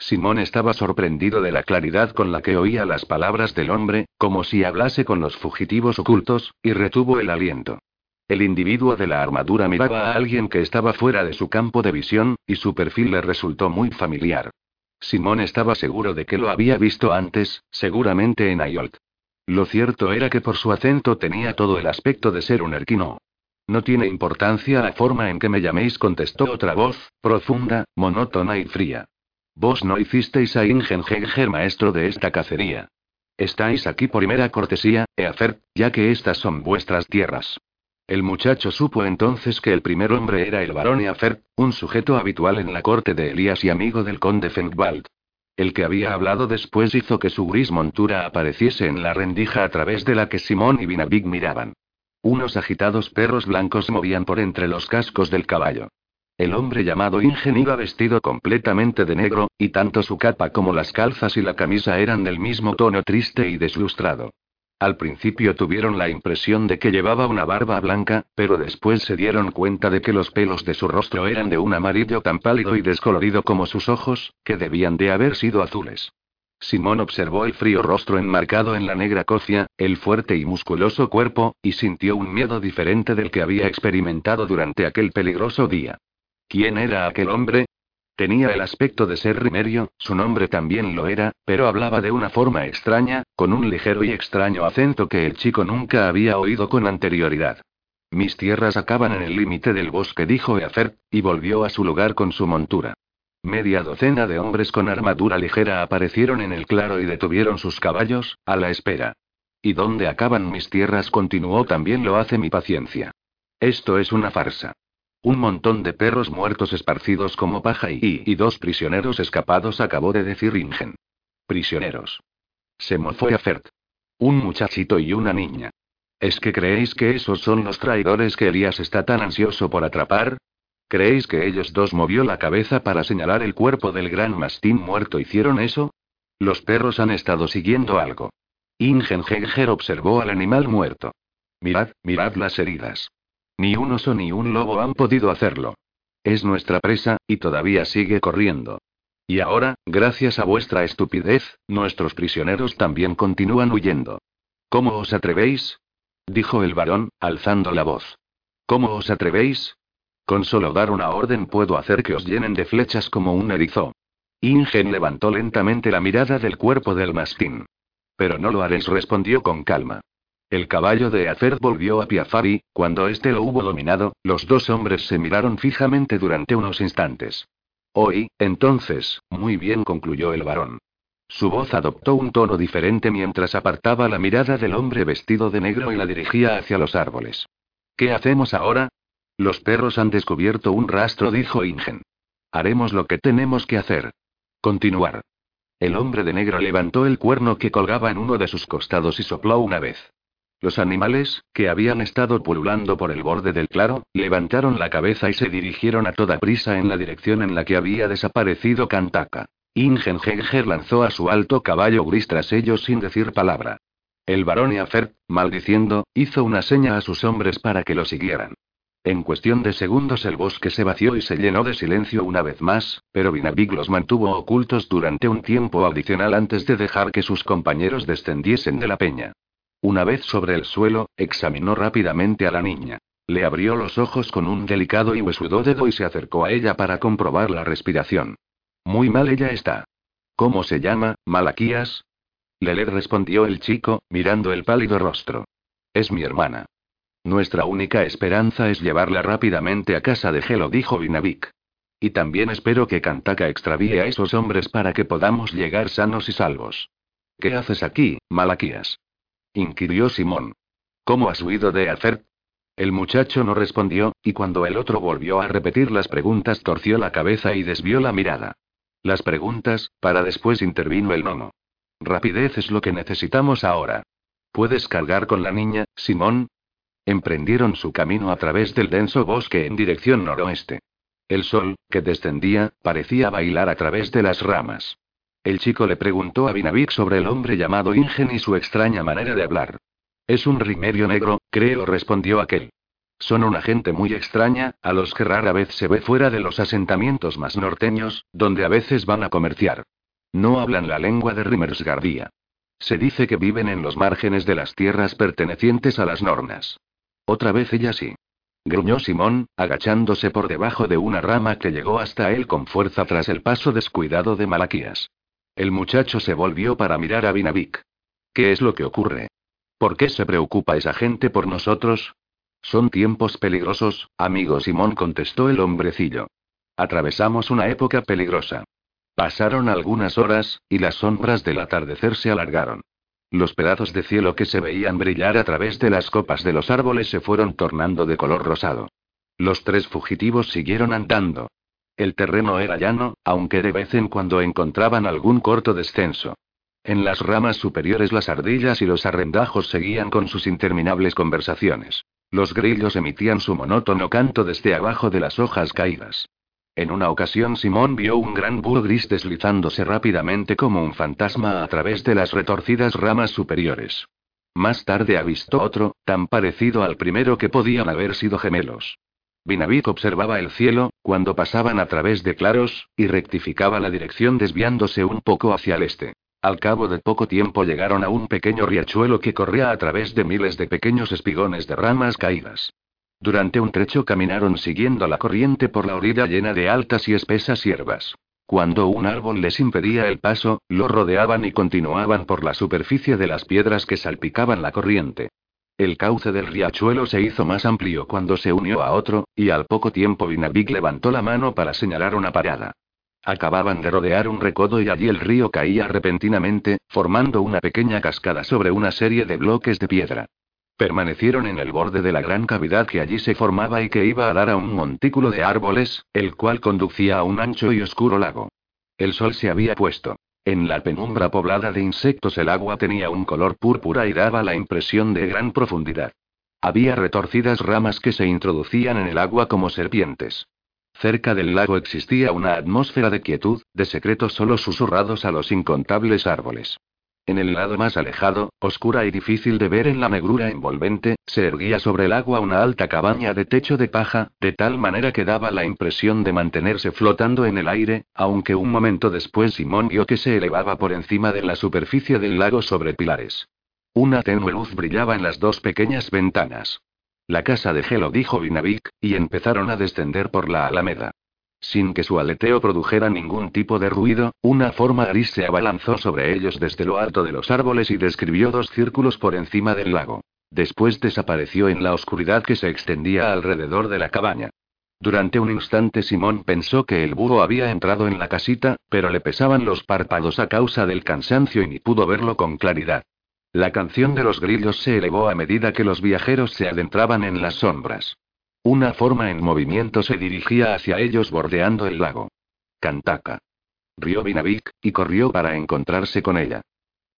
Simón estaba sorprendido de la claridad con la que oía las palabras del hombre, como si hablase con los fugitivos ocultos, y retuvo el aliento. El individuo de la armadura miraba a alguien que estaba fuera de su campo de visión, y su perfil le resultó muy familiar. Simón estaba seguro de que lo había visto antes, seguramente en Ayolt. Lo cierto era que por su acento tenía todo el aspecto de ser un erquino. No tiene importancia la forma en que me llaméis, contestó otra voz, profunda, monótona y fría. Vos no hicisteis a Ingenhenger maestro de esta cacería. Estáis aquí por mera cortesía, Eafer, ya que estas son vuestras tierras. El muchacho supo entonces que el primer hombre era el barón Eafer, un sujeto habitual en la corte de Elías y amigo del conde Fengwald. El que había hablado después hizo que su gris montura apareciese en la rendija a través de la que Simón y Vinabig miraban. Unos agitados perros blancos movían por entre los cascos del caballo. El hombre llamado Ingen iba vestido completamente de negro, y tanto su capa como las calzas y la camisa eran del mismo tono triste y deslustrado. Al principio tuvieron la impresión de que llevaba una barba blanca, pero después se dieron cuenta de que los pelos de su rostro eran de un amarillo tan pálido y descolorido como sus ojos, que debían de haber sido azules. Simón observó el frío rostro enmarcado en la negra cofia, el fuerte y musculoso cuerpo, y sintió un miedo diferente del que había experimentado durante aquel peligroso día. ¿Quién era aquel hombre? Tenía el aspecto de ser Rimerio, su nombre también lo era, pero hablaba de una forma extraña, con un ligero y extraño acento que el chico nunca había oído con anterioridad. Mis tierras acaban en el límite del bosque, dijo Eafer, y volvió a su lugar con su montura. Media docena de hombres con armadura ligera aparecieron en el claro y detuvieron sus caballos, a la espera. ¿Y dónde acaban mis tierras? continuó también lo hace mi paciencia. Esto es una farsa. Un montón de perros muertos esparcidos como paja y, y dos prisioneros escapados, acabó de decir Ingen. Prisioneros. Se mofó a Fert. Un muchachito y una niña. ¿Es que creéis que esos son los traidores que Elías está tan ansioso por atrapar? ¿Creéis que ellos dos movió la cabeza para señalar el cuerpo del gran mastín muerto hicieron eso? Los perros han estado siguiendo algo. Ingen observó al animal muerto. Mirad, mirad las heridas. Ni un oso ni un lobo han podido hacerlo. Es nuestra presa, y todavía sigue corriendo. Y ahora, gracias a vuestra estupidez, nuestros prisioneros también continúan huyendo. ¿Cómo os atrevéis? dijo el varón, alzando la voz. ¿Cómo os atrevéis? Con solo dar una orden puedo hacer que os llenen de flechas como un erizo. Ingen levantó lentamente la mirada del cuerpo del mastín. Pero no lo haréis, respondió con calma. El caballo de Acer volvió a piafar y, cuando éste lo hubo dominado, los dos hombres se miraron fijamente durante unos instantes. Hoy, entonces, muy bien, concluyó el varón. Su voz adoptó un tono diferente mientras apartaba la mirada del hombre vestido de negro y la dirigía hacia los árboles. ¿Qué hacemos ahora? Los perros han descubierto un rastro, dijo Ingen. Haremos lo que tenemos que hacer. Continuar. El hombre de negro levantó el cuerno que colgaba en uno de sus costados y sopló una vez. Los animales, que habían estado pululando por el borde del claro, levantaron la cabeza y se dirigieron a toda prisa en la dirección en la que había desaparecido Kantaka. Ingengenger lanzó a su alto caballo gris tras ellos sin decir palabra. El barón Eafert, maldiciendo, hizo una seña a sus hombres para que lo siguieran. En cuestión de segundos el bosque se vació y se llenó de silencio una vez más, pero Vinavik los mantuvo ocultos durante un tiempo adicional antes de dejar que sus compañeros descendiesen de la peña. Una vez sobre el suelo, examinó rápidamente a la niña. Le abrió los ojos con un delicado y huesudo dedo y se acercó a ella para comprobar la respiración. Muy mal ella está. ¿Cómo se llama, Malaquías? Lele respondió el chico, mirando el pálido rostro. Es mi hermana. Nuestra única esperanza es llevarla rápidamente a casa de Gelo, dijo Vinavik. Y también espero que Kantaka extravíe a esos hombres para que podamos llegar sanos y salvos. ¿Qué haces aquí, Malaquías? Inquirió Simón. ¿Cómo has huido de hacer? El muchacho no respondió, y cuando el otro volvió a repetir las preguntas torció la cabeza y desvió la mirada. Las preguntas, para después intervino el nono. Rapidez es lo que necesitamos ahora. ¿Puedes cargar con la niña, Simón? Emprendieron su camino a través del denso bosque en dirección noroeste. El sol, que descendía, parecía bailar a través de las ramas. El chico le preguntó a Vinavik sobre el hombre llamado Ingen y su extraña manera de hablar. Es un rimerio negro, creo, respondió aquel. Son una gente muy extraña, a los que rara vez se ve fuera de los asentamientos más norteños, donde a veces van a comerciar. No hablan la lengua de Rimersgardia. Se dice que viven en los márgenes de las tierras pertenecientes a las Nornas. Otra vez ella sí. Gruñó Simón, agachándose por debajo de una rama que llegó hasta él con fuerza tras el paso descuidado de Malaquías. El muchacho se volvió para mirar a Vinavik. ¿Qué es lo que ocurre? ¿Por qué se preocupa esa gente por nosotros? Son tiempos peligrosos, amigo Simón contestó el hombrecillo. Atravesamos una época peligrosa. Pasaron algunas horas, y las sombras del atardecer se alargaron. Los pedazos de cielo que se veían brillar a través de las copas de los árboles se fueron tornando de color rosado. Los tres fugitivos siguieron andando. El terreno era llano, aunque de vez en cuando encontraban algún corto descenso. En las ramas superiores las ardillas y los arrendajos seguían con sus interminables conversaciones. Los grillos emitían su monótono canto desde abajo de las hojas caídas. En una ocasión Simón vio un gran búho gris deslizándose rápidamente como un fantasma a través de las retorcidas ramas superiores. Más tarde avistó otro, tan parecido al primero que podían haber sido gemelos. Vinavik observaba el cielo, cuando pasaban a través de claros, y rectificaba la dirección desviándose un poco hacia el este. Al cabo de poco tiempo llegaron a un pequeño riachuelo que corría a través de miles de pequeños espigones de ramas caídas. Durante un trecho caminaron siguiendo la corriente por la orilla llena de altas y espesas hierbas. Cuando un árbol les impedía el paso, lo rodeaban y continuaban por la superficie de las piedras que salpicaban la corriente. El cauce del riachuelo se hizo más amplio cuando se unió a otro, y al poco tiempo Vinavik levantó la mano para señalar una parada. Acababan de rodear un recodo y allí el río caía repentinamente, formando una pequeña cascada sobre una serie de bloques de piedra. Permanecieron en el borde de la gran cavidad que allí se formaba y que iba a dar a un montículo de árboles, el cual conducía a un ancho y oscuro lago. El sol se había puesto. En la penumbra poblada de insectos el agua tenía un color púrpura y daba la impresión de gran profundidad. Había retorcidas ramas que se introducían en el agua como serpientes. Cerca del lago existía una atmósfera de quietud, de secretos solo susurrados a los incontables árboles. En el lado más alejado, oscura y difícil de ver en la negrura envolvente, se erguía sobre el agua una alta cabaña de techo de paja, de tal manera que daba la impresión de mantenerse flotando en el aire, aunque un momento después Simón vio que se elevaba por encima de la superficie del lago sobre pilares. Una tenue luz brillaba en las dos pequeñas ventanas. La casa de Gelo, dijo Vinavik, y empezaron a descender por la alameda. Sin que su aleteo produjera ningún tipo de ruido, una forma gris se abalanzó sobre ellos desde lo alto de los árboles y describió dos círculos por encima del lago. Después desapareció en la oscuridad que se extendía alrededor de la cabaña. Durante un instante Simón pensó que el búho había entrado en la casita, pero le pesaban los párpados a causa del cansancio y ni pudo verlo con claridad. La canción de los grillos se elevó a medida que los viajeros se adentraban en las sombras. Una forma en movimiento se dirigía hacia ellos bordeando el lago. Cantaka. Rió Vinavik, y corrió para encontrarse con ella.